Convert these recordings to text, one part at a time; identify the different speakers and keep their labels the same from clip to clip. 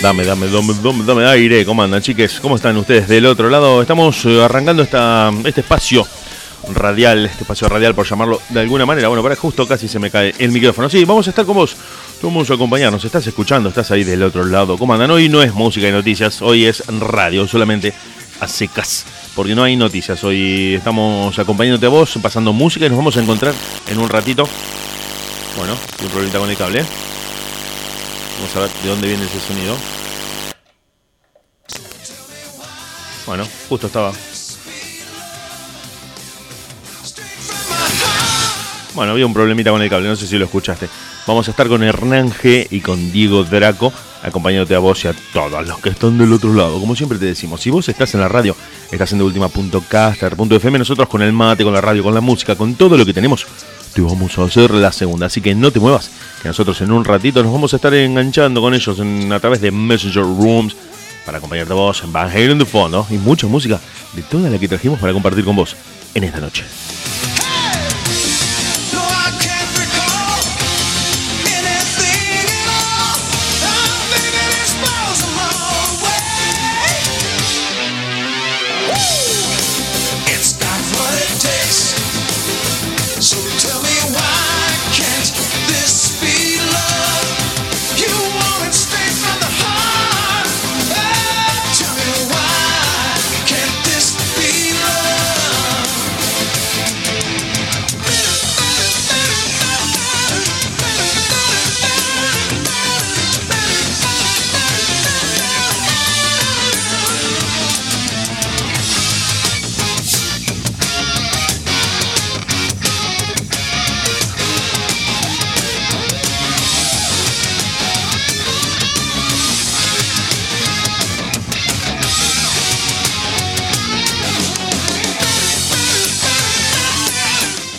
Speaker 1: Dame, dame, dame, dame, dame aire. ¿Cómo andan, chiques? ¿Cómo están ustedes del otro lado? Estamos eh, arrancando esta, este espacio radial, este espacio radial por llamarlo de alguna manera. Bueno, para justo casi se me cae el micrófono. Sí, vamos a estar con vos. Vamos a acompañarnos. Estás escuchando, estás ahí del otro lado. ¿Cómo andan? Hoy no es música y noticias, hoy es radio, solamente a secas. Porque no hay noticias. Hoy estamos acompañándote a vos, pasando música y nos vamos a encontrar en un ratito. Bueno, un problemita con el cable. Vamos a ver de dónde viene ese sonido. Bueno, justo estaba. Bueno, había un problemita con el cable, no sé si lo escuchaste. Vamos a estar con Hernán G y con Diego Draco, acompañándote a vos y a todos los que están del otro lado. Como siempre te decimos, si vos estás en la radio, estás en FM, nosotros con el mate, con la radio, con la música, con todo lo que tenemos, te vamos a hacer la segunda. Así que no te muevas, que nosotros en un ratito nos vamos a estar enganchando con ellos a través de Messenger Rooms para acompañarte a vos, Van Halen de fondo y mucha música de toda la que trajimos para compartir con vos en esta noche.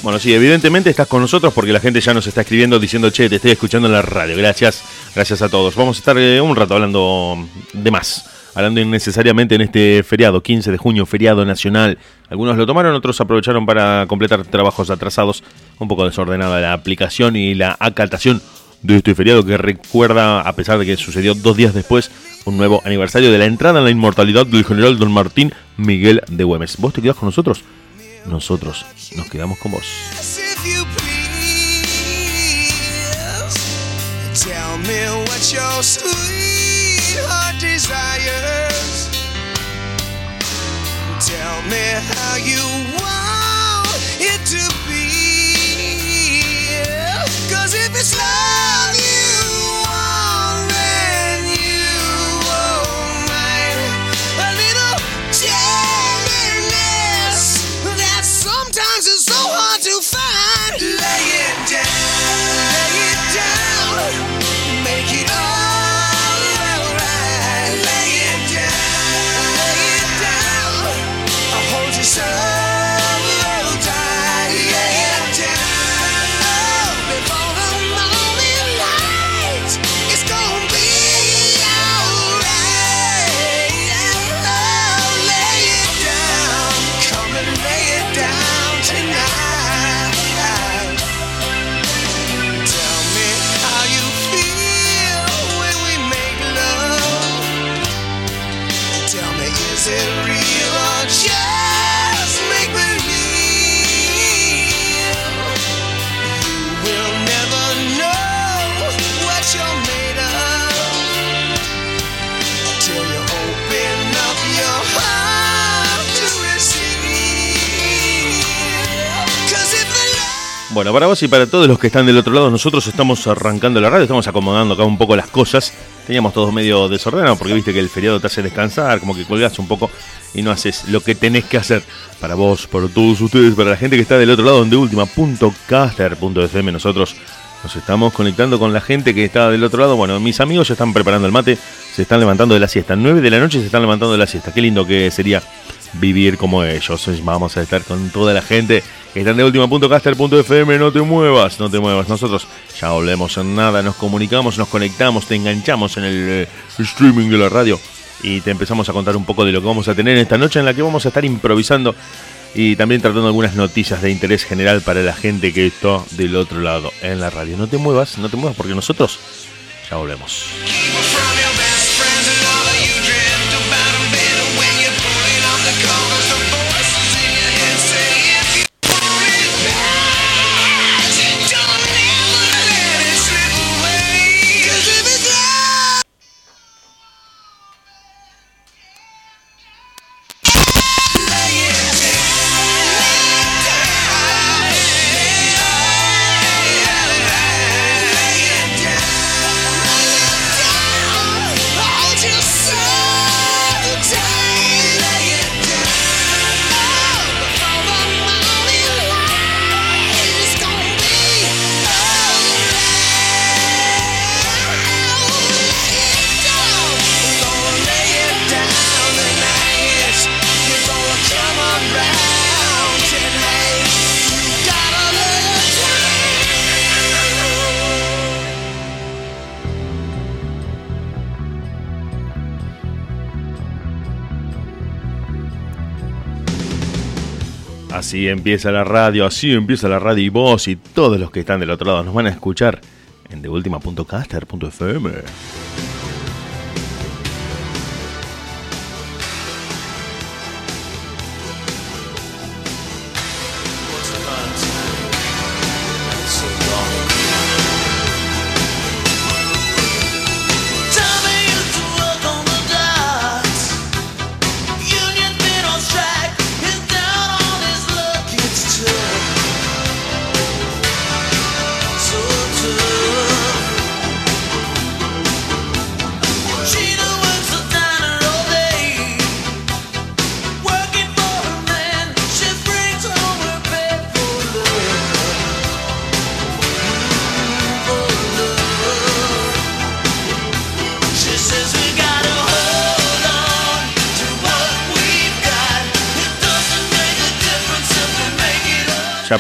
Speaker 1: Bueno, sí, evidentemente estás con nosotros porque la gente ya nos está escribiendo diciendo, che, te estoy escuchando en la radio. Gracias, gracias a todos. Vamos a estar eh, un rato hablando de más, hablando innecesariamente en este feriado, 15 de junio, feriado nacional. Algunos lo tomaron, otros aprovecharon para completar trabajos atrasados. Un poco desordenada la aplicación y la acatación de este feriado que recuerda, a pesar de que sucedió dos días después, un nuevo aniversario de la entrada en la inmortalidad del general Don Martín Miguel de Güemes. ¿Vos te quedás con nosotros? Nosotros nos quedamos con vos. Tell me what your sweetheart desires. Tell me how you want Para vos y para todos los que están del otro lado, nosotros estamos arrancando la radio, estamos acomodando acá un poco las cosas. Teníamos todos medio desordenados porque viste que el feriado te hace descansar, como que colgás un poco y no haces lo que tenés que hacer. Para vos, para todos ustedes, para la gente que está del otro lado, donde última.caster.fm, nosotros nos estamos conectando con la gente que está del otro lado. Bueno, mis amigos ya están preparando el mate, se están levantando de la siesta. 9 de la noche se están levantando de la siesta. Qué lindo que sería vivir como ellos. Vamos a estar con toda la gente están de última.caster.fm. No te muevas, no te muevas. Nosotros ya volvemos en nada, nos comunicamos, nos conectamos, te enganchamos en el eh, streaming de la radio y te empezamos a contar un poco de lo que vamos a tener esta noche en la que vamos a estar improvisando y también tratando algunas noticias de interés general para la gente que está del otro lado en la radio. No te muevas, no te muevas porque nosotros ya volvemos. Así empieza la radio, así empieza la radio y vos y todos los que están del otro lado nos van a escuchar en deultima.caster.fm.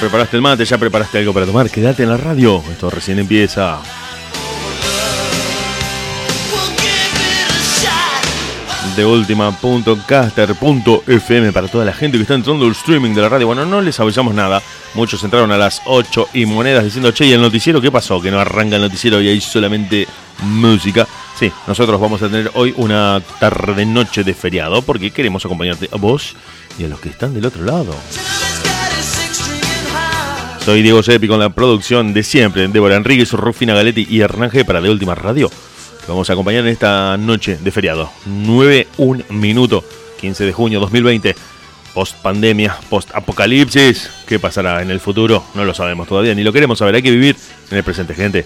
Speaker 1: preparaste el mate, ya preparaste algo para tomar. Quédate en la radio. Esto recién empieza. De última.caster.fm para toda la gente que está entrando el streaming de la radio. Bueno, no les avisamos nada. Muchos entraron a las 8 y monedas diciendo, che, ¿y el noticiero qué pasó? Que no arranca el noticiero y hay solamente música. Sí, nosotros vamos a tener hoy una tarde-noche de feriado porque queremos acompañarte a vos y a los que están del otro lado. Soy Diego Sepi con la producción de siempre, Débora Enríquez, Rufina Galetti y Hernán para De Última Radio. vamos a acompañar en esta noche de feriado. 9, 1 minuto, 15 de junio 2020. Post pandemia, post apocalipsis. ¿Qué pasará en el futuro? No lo sabemos todavía, ni lo queremos saber. Hay que vivir en el presente, gente.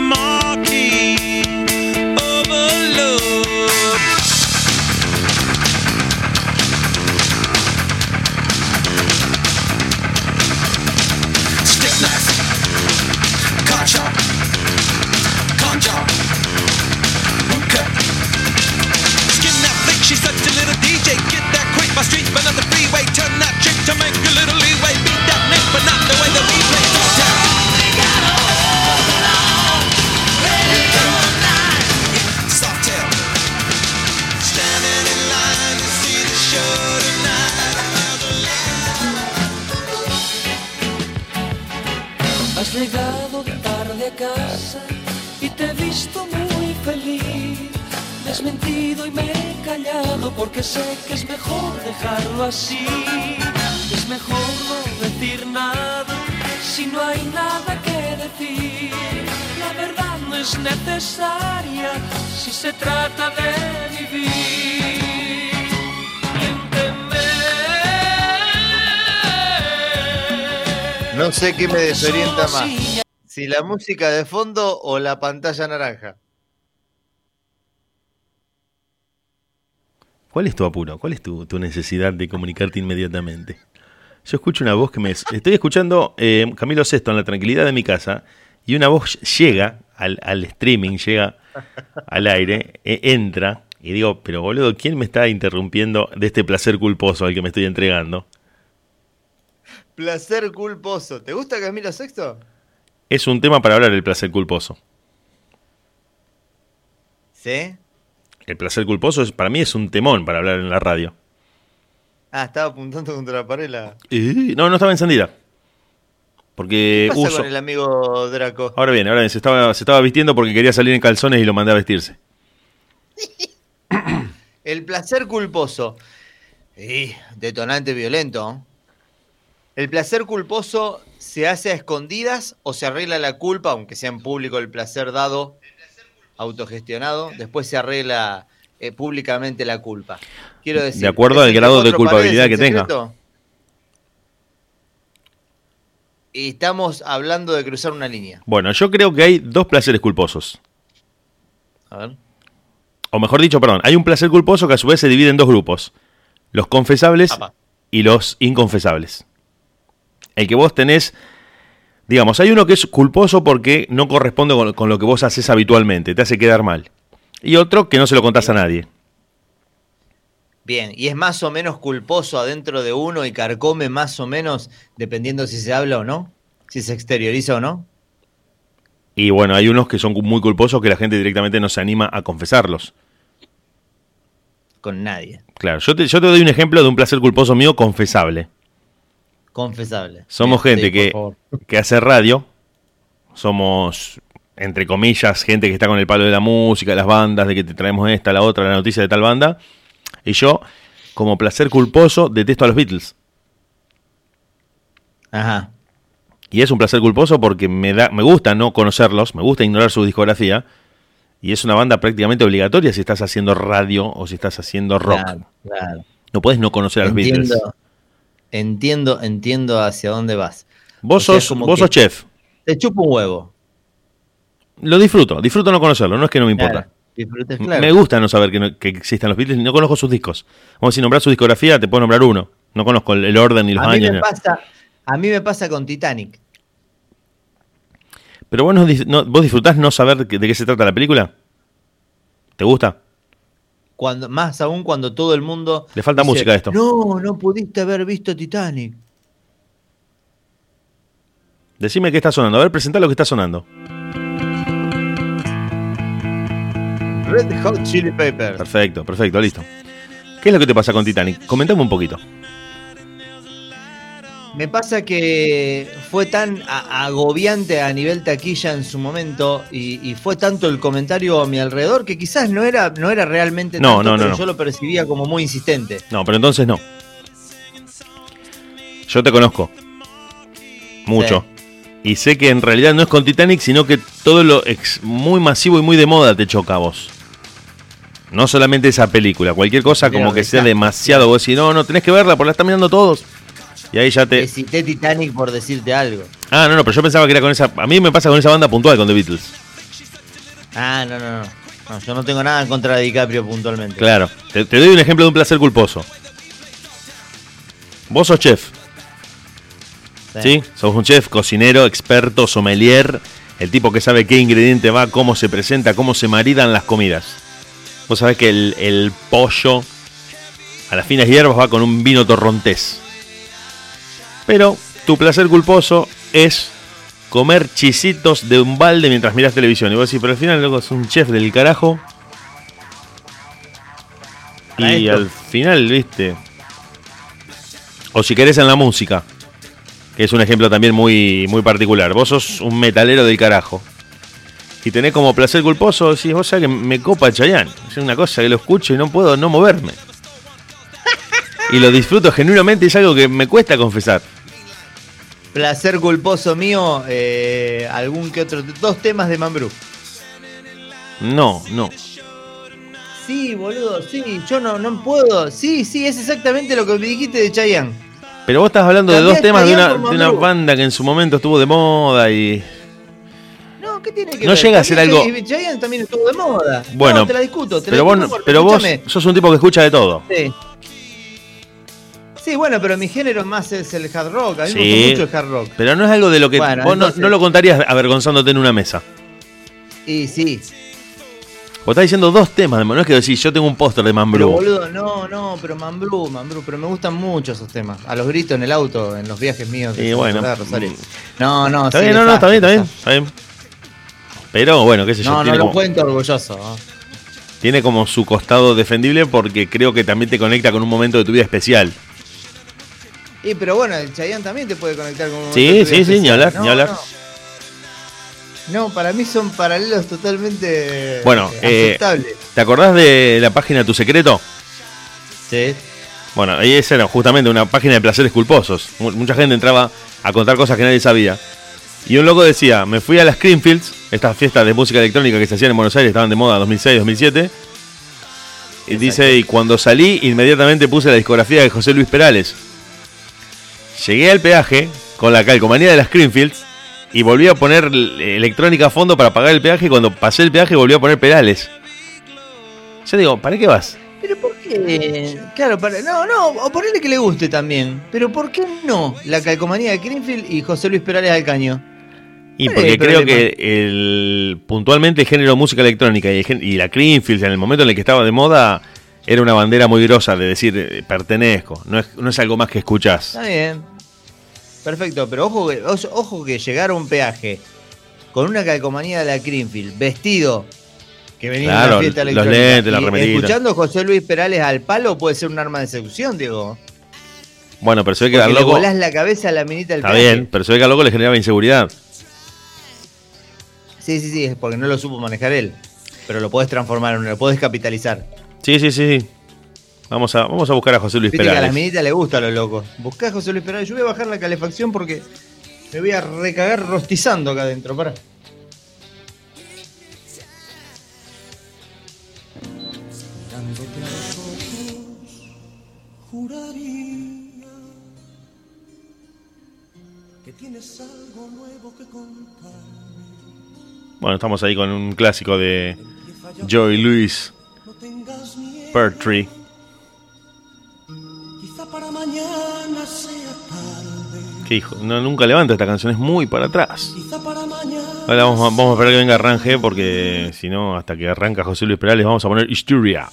Speaker 2: necesaria si se trata de vivir.
Speaker 3: No sé qué me desorienta más. Si la música de fondo o la pantalla naranja.
Speaker 1: ¿Cuál es tu apuro? ¿Cuál es tu, necesidad de comunicarte inmediatamente? Yo escucho una voz que me... Estoy escuchando eh, Camilo Sesto en la tranquilidad de mi casa y una voz llega al, streaming, llega al aire, e, entra y digo, pero boludo, ¿quién me está interrumpiendo de este placer culposo al que me estoy entregando?
Speaker 3: Placer culposo. ¿Te gusta Camilo Sexto?
Speaker 1: Es un tema para hablar el placer culposo.
Speaker 3: ¿Sí?
Speaker 1: El placer culposo es, para mí es un temón para hablar en la radio.
Speaker 3: Ah, estaba apuntando contra la pared la...
Speaker 1: no, no estaba encendida. Porque
Speaker 3: ¿Qué pasa con el amigo Draco?
Speaker 1: Ahora bien, ahora bien, se estaba, se estaba vistiendo porque quería salir en calzones y lo mandé a vestirse.
Speaker 3: el placer culposo. Y detonante violento. ¿El placer culposo se hace a escondidas o se arregla la culpa, aunque sea en público el placer dado, autogestionado, después se arregla eh, públicamente la culpa? Quiero decir,
Speaker 1: de acuerdo al grado de culpabilidad que tenga.
Speaker 3: Estamos hablando de cruzar una línea.
Speaker 1: Bueno, yo creo que hay dos placeres culposos.
Speaker 3: A ver.
Speaker 1: o mejor dicho, perdón, hay un placer culposo que a su vez se divide en dos grupos. Los confesables
Speaker 3: Apa.
Speaker 1: y los inconfesables. El que vos tenés, digamos, hay uno que es culposo porque no corresponde con, con lo que vos haces habitualmente, te hace quedar mal. Y otro que no se lo contás a nadie.
Speaker 3: Bien, y es más o menos culposo adentro de uno y carcome más o menos dependiendo si se habla o no, si se exterioriza o no.
Speaker 1: Y bueno, hay unos que son muy culposos que la gente directamente no se anima a confesarlos.
Speaker 3: Con nadie.
Speaker 1: Claro, yo te, yo te doy un ejemplo de un placer culposo mío confesable.
Speaker 3: Confesable.
Speaker 1: Somos gente
Speaker 3: sí,
Speaker 1: que, que hace radio, somos, entre comillas, gente que está con el palo de la música, las bandas, de que te traemos esta, la otra, la noticia de tal banda. Y yo, como placer culposo, detesto a los Beatles.
Speaker 3: Ajá.
Speaker 1: Y es un placer culposo porque me, da, me gusta no conocerlos, me gusta ignorar su discografía. Y es una banda prácticamente obligatoria si estás haciendo radio o si estás haciendo rock.
Speaker 3: Claro, claro.
Speaker 1: No puedes no conocer a los Beatles.
Speaker 3: Entiendo, entiendo, hacia dónde vas.
Speaker 1: Vos,
Speaker 3: O sea,
Speaker 1: sos,
Speaker 3: como
Speaker 1: vos sos chef.
Speaker 3: Te chupo un huevo.
Speaker 1: Lo disfruto, disfruto no conocerlo, no es que no me importa.
Speaker 3: Claro, disfrutes, claro.
Speaker 1: Me gusta no saber que, no- que existan los Beatles, no conozco sus discos. Vamos, si nombrar su discografía, te puedo nombrar uno. No conozco el, el orden ni los
Speaker 3: a mí,
Speaker 1: años.
Speaker 3: me
Speaker 1: ni-
Speaker 3: pasa, a mí me pasa con Titanic.
Speaker 1: Pero vos, no vos disfrutás no saber de qué se trata la película. ¿Te gusta?
Speaker 3: Cuando, más aún cuando todo el mundo.
Speaker 1: Le falta música a esto.
Speaker 3: No, no pudiste haber visto Titanic.
Speaker 1: Decime qué está sonando. A ver, presentá lo que está sonando.
Speaker 3: Red Hot Chili Peppers.
Speaker 1: Perfecto, perfecto, listo. ¿Qué es lo que te pasa con Titanic? Comentame un poquito.
Speaker 3: Me pasa que fue tan a- agobiante a nivel taquilla en su momento y, y fue tanto el comentario a mi alrededor que quizás no era, no era realmente
Speaker 1: No,
Speaker 3: tanto,
Speaker 1: no, no,
Speaker 3: pero
Speaker 1: no.
Speaker 3: yo lo percibía como muy insistente.
Speaker 1: No, pero entonces no. Yo te conozco. Mucho. Y sé que en realidad no es con Titanic, sino que todo lo ex- muy masivo y muy de moda te choca a vos. No solamente esa película, cualquier cosa
Speaker 3: Pero
Speaker 1: como que sea demasiado, vos decís, no, no, tenés que verla, porque la están mirando todos. Y ahí ya te...
Speaker 3: Cité Titanic por decirte algo.
Speaker 1: Ah, no, no, pero yo pensaba que era con esa... A mí me pasa con esa banda puntual, con The Beatles.
Speaker 3: Ah, no, no, no. No, yo no tengo nada en contra de DiCaprio puntualmente.
Speaker 1: Claro. Te, te doy un ejemplo de un placer culposo. Vos sos chef, ¿sí? Sos un chef, cocinero, experto, sommelier, el tipo que sabe qué ingrediente va, cómo se presenta, cómo se maridan las comidas. Vos sabés que el, el pollo a las finas hierbas va con un vino torrontés. Pero tu placer culposo es comer chisitos de un balde mientras miras televisión. Y vos decís, pero al final loco, es un chef del carajo. Y
Speaker 3: esto.
Speaker 1: al final, viste. O si querés en la música, que es un ejemplo también muy, muy particular. Vos sos un metalero del carajo. Y tenés como placer culposo, decís, vos sabés que me copa Chayanne. Es una cosa que lo escucho y no puedo no moverme. Y lo disfruto genuinamente y es algo que me cuesta confesar.
Speaker 3: Placer culposo mío, eh, algún que otro. Dos temas de Mambrú.
Speaker 1: No, no.
Speaker 3: Sí, boludo, sí, yo no, no puedo. Sí, sí, es exactamente lo que me dijiste de Chayanne.
Speaker 1: Pero vos estás hablando de dos temas de una, de una banda que en su momento estuvo de moda y...
Speaker 3: No, ¿qué tiene que
Speaker 1: No
Speaker 3: ver?
Speaker 1: llega a ser algo-
Speaker 3: Chayanne también estuvo de moda.
Speaker 1: Bueno,
Speaker 3: no, te la discuto. Te
Speaker 1: Pero
Speaker 3: la
Speaker 1: vos,
Speaker 3: porque,
Speaker 1: pero vos sos un tipo que escucha de todo.
Speaker 3: Sí. Sí, bueno, pero mi género más es el hard rock. A mí me gusta mucho el hard rock.
Speaker 1: Pero no es algo de lo que
Speaker 3: Bueno,
Speaker 1: vos no-
Speaker 3: entonces-
Speaker 1: no, lo contarías avergonzándote en una mesa.
Speaker 3: Y sí.
Speaker 1: Vos estás diciendo dos temas, no es que decís, yo tengo un póster de
Speaker 3: Pero
Speaker 1: Mambrú.
Speaker 3: boludo, no, no, pero Mambrú, Mambrú, pero me gustan mucho esos temas. A los gritos en el auto, en los viajes míos.
Speaker 1: Y bueno,
Speaker 3: Ciudad de Rosario.
Speaker 1: mm.
Speaker 3: No, no,
Speaker 1: Está
Speaker 3: sí,
Speaker 1: bien, no, no, está bien, está bien, está bien. Pero bueno, qué sé yo,
Speaker 3: No, no
Speaker 1: tiene,
Speaker 3: lo
Speaker 1: como,
Speaker 3: cuento orgulloso. ¿no?
Speaker 1: tiene como su costado defendible porque creo que también te conecta con un momento de tu vida especial.
Speaker 3: Y pero bueno, el Chayanne también te puede conectar con un
Speaker 1: Sí,
Speaker 3: momento de
Speaker 1: sí,
Speaker 3: vida
Speaker 1: sí, ni
Speaker 3: especial.
Speaker 1: hablar, ni hablar.
Speaker 3: No. No, para mí son paralelos totalmente
Speaker 1: Bueno, eh,
Speaker 3: aceptables.
Speaker 1: ¿Te acordás de la página Tu Secreto?
Speaker 3: Sí.
Speaker 1: Bueno, ahí esa era justamente una página de placeres culposos. Mu- Mucha gente entraba a contar cosas que nadie sabía. Y un loco decía, me fui a las Creamfields, estas fiestas de música electrónica que se hacían en Buenos Aires, estaban de moda 2006, 2007. Y dice, y cuando salí, inmediatamente puse la discografía de José Luis Perales. Llegué al peaje con la calcomanía de las Creamfields y volví a poner electrónica a fondo para pagar el peaje. Y cuando pasé el peaje volví a poner Perales. Yo digo, ¿para qué vas?
Speaker 3: Pero ¿por qué? Claro, para, no, no, o ponerle que le guste también. Pero ¿por qué no la calcomanía de Greenfield y José Luis Perales al caño?
Speaker 1: Y
Speaker 3: ¿Cuál es
Speaker 1: porque creo que el, puntualmente el género música electrónica y, el gen- y la Greenfield en el momento en el que estaba de moda era una bandera muy grosa de decir eh, pertenezco, no es, no es algo más que escuchás.
Speaker 3: Está bien. Perfecto, pero ojo que, ojo que llegar a un peaje con una calcomanía de la Greenfield, vestido que venía de
Speaker 1: Claro,
Speaker 3: una fiesta
Speaker 1: los
Speaker 3: electrónica,
Speaker 1: lentes, la remerita.
Speaker 3: escuchando José Luis Perales al palo puede ser un arma de seducción, digo.
Speaker 1: Bueno, pero se ve que al
Speaker 3: le
Speaker 1: loco...
Speaker 3: volás la cabeza a la minita del
Speaker 1: Está
Speaker 3: peaje.
Speaker 1: bien, pero se ve que al loco le generaba inseguridad.
Speaker 3: Sí, sí, sí, es porque no lo supo manejar él. Pero lo podés transformar, en- lo podés capitalizar.
Speaker 1: Sí, sí, sí. sí. Vamos a, vamos a buscar a José Luis
Speaker 3: Viste que a las minitas le gusta a los locos. Buscá a José Luis Perales. Yo voy a bajar la calefacción porque me voy a recagar rostizando acá adentro. Para.
Speaker 4: Juraría que tienes algo nuevo que contarme.
Speaker 1: Bueno, estamos ahí con un clásico de Joey
Speaker 4: sea tarde.
Speaker 1: Que hijo, no, nunca levanta esta canción, es muy para atrás. Ahora vamos, a- vamos a esperar que venga Arrange porque si no, hasta que arranca José Luis Perales vamos a poner Historia.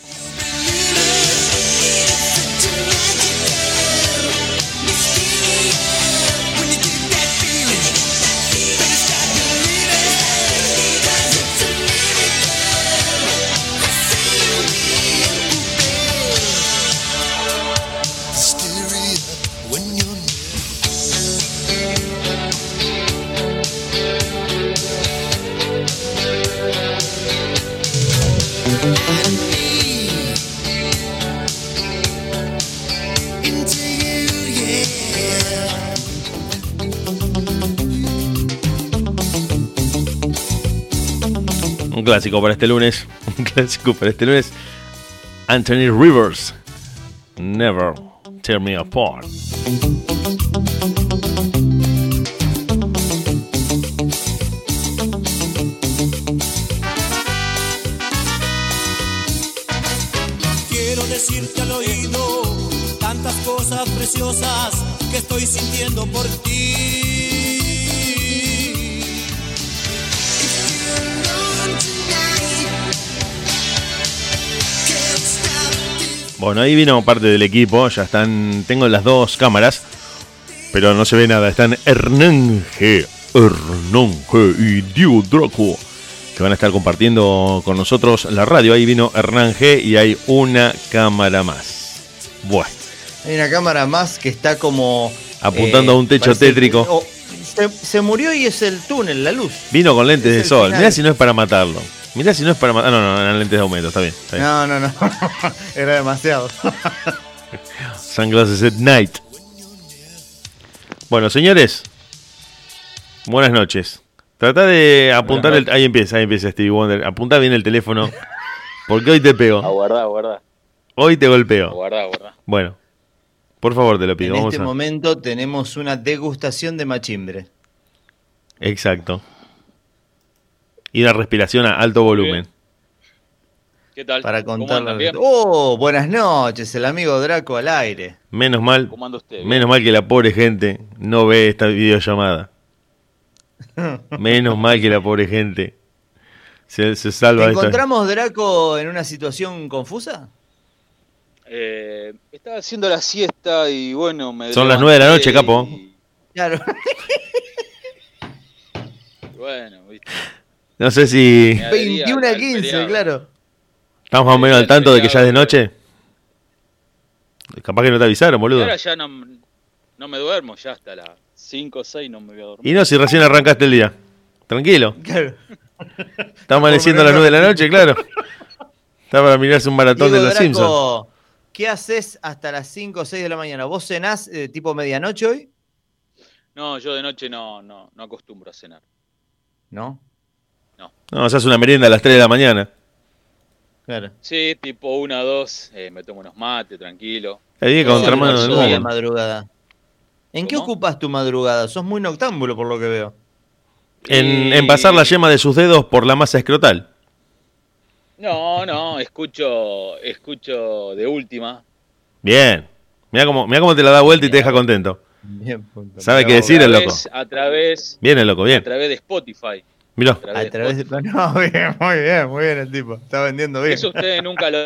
Speaker 1: Clásico para este lunes. Un clásico para este lunes. Anthony Rivers. Never tear me apart.
Speaker 4: Quiero decirte al oído tantas cosas preciosas que estoy sintiendo por ti.
Speaker 1: Bueno, ahí vino parte del equipo. Ya están. Tengo las dos cámaras. Pero no se ve nada. Están Hernán G. Hernán G. y Diego Draco. Que van a estar compartiendo con nosotros la radio. Ahí vino Hernán G. Y hay una cámara más. Bueno.
Speaker 3: Hay una cámara más que está como.
Speaker 1: Apuntando
Speaker 3: eh,
Speaker 1: a un techo tétrico.
Speaker 3: oh, se, se murió y es el túnel, la luz.
Speaker 1: Vino con lentes
Speaker 3: Es
Speaker 1: de sol. Mirá si no es para matarlo. Mirá si no es para matar. No, no, eran lentes de aumento. Está bien. Está bien.
Speaker 3: No, no, no. Era demasiado.
Speaker 1: Sunglasses at night. Bueno, señores. Buenas noches. Trata de apuntar el. Ahí empieza, ahí empieza Stevie Wonder. Apunta bien el teléfono. Porque hoy te pego.
Speaker 5: Aguardá, aguardá,
Speaker 1: Hoy te golpeo.
Speaker 5: aguardá, aguardá.
Speaker 1: Bueno. Por favor, te lo pido.
Speaker 3: en
Speaker 1: Vamos
Speaker 3: este
Speaker 1: a-
Speaker 3: momento tenemos una degustación de machimbre.
Speaker 1: Exacto. Y la respiración a alto volumen.
Speaker 5: ¿Qué tal?
Speaker 3: Para
Speaker 5: ¿Cómo
Speaker 3: contarle. Oh, buenas noches, el amigo Draco al aire.
Speaker 1: Menos mal.
Speaker 5: ¿Cómo anda usted?
Speaker 1: Menos mal que la pobre gente no ve esta videollamada. Menos mal que la pobre gente se, se salva
Speaker 3: ¿Te
Speaker 1: de esta.
Speaker 3: encontramos, Draco, en una situación confusa?
Speaker 5: Eh, estaba haciendo la siesta y bueno, me
Speaker 1: Son las
Speaker 5: levanté
Speaker 1: nueve de la noche,
Speaker 5: y-
Speaker 1: capo.
Speaker 3: Claro.
Speaker 5: bueno, viste.
Speaker 1: No sé si
Speaker 5: Me adherí
Speaker 3: 21 a
Speaker 5: al
Speaker 3: 15,
Speaker 5: feriado.
Speaker 3: claro.
Speaker 1: estamos más o menos al tanto de que ya es de noche. Capaz que no te avisaron,
Speaker 5: Y
Speaker 1: boludo.
Speaker 5: ahora ya no, no me duermo, ya hasta las 5 o 6 no me voy a dormir.
Speaker 1: Y no, si recién arrancaste el día. Tranquilo.
Speaker 3: claro.
Speaker 1: Está amaneciendo a las 9 de la noche, claro. Está para mirarse un maratón
Speaker 3: Diego
Speaker 1: de los
Speaker 3: Draco,
Speaker 1: Simpsons.
Speaker 3: ¿Qué haces hasta las 5 o 6 de la mañana? ¿Vos cenás eh, tipo medianoche hoy?
Speaker 5: No, yo de noche no, no, no acostumbro a cenar.
Speaker 3: No.
Speaker 1: No, o sea, es una merienda a las 3 de la mañana.
Speaker 3: Claro.
Speaker 5: Sí, tipo 1 o 2, eh, me tomo unos mates, tranquilo.
Speaker 1: El día
Speaker 5: No,
Speaker 1: contra
Speaker 5: no,
Speaker 1: mano
Speaker 3: la
Speaker 1: mundo.
Speaker 3: madrugada. ¿En qué ocupas tu madrugada? Sos muy noctámbulo por lo que veo.
Speaker 1: En,
Speaker 5: Y-
Speaker 1: en pasar la yema de sus dedos por la masa escrotal.
Speaker 5: No, no, escucho, escucho de última.
Speaker 1: Bien. Mira cómo, mira cómo te la da vuelta y te deja contento.
Speaker 3: Bien, punto.
Speaker 1: ¿Sabe qué
Speaker 3: Mirá
Speaker 1: decir
Speaker 5: a
Speaker 1: el loco?
Speaker 5: A través,
Speaker 1: Bien el loco,
Speaker 5: a
Speaker 1: bien.
Speaker 5: través de Spotify.
Speaker 3: Vos. A través de... No, bien, muy bien, muy bien el tipo. Está vendiendo bien.
Speaker 5: Eso ustedes nunca lo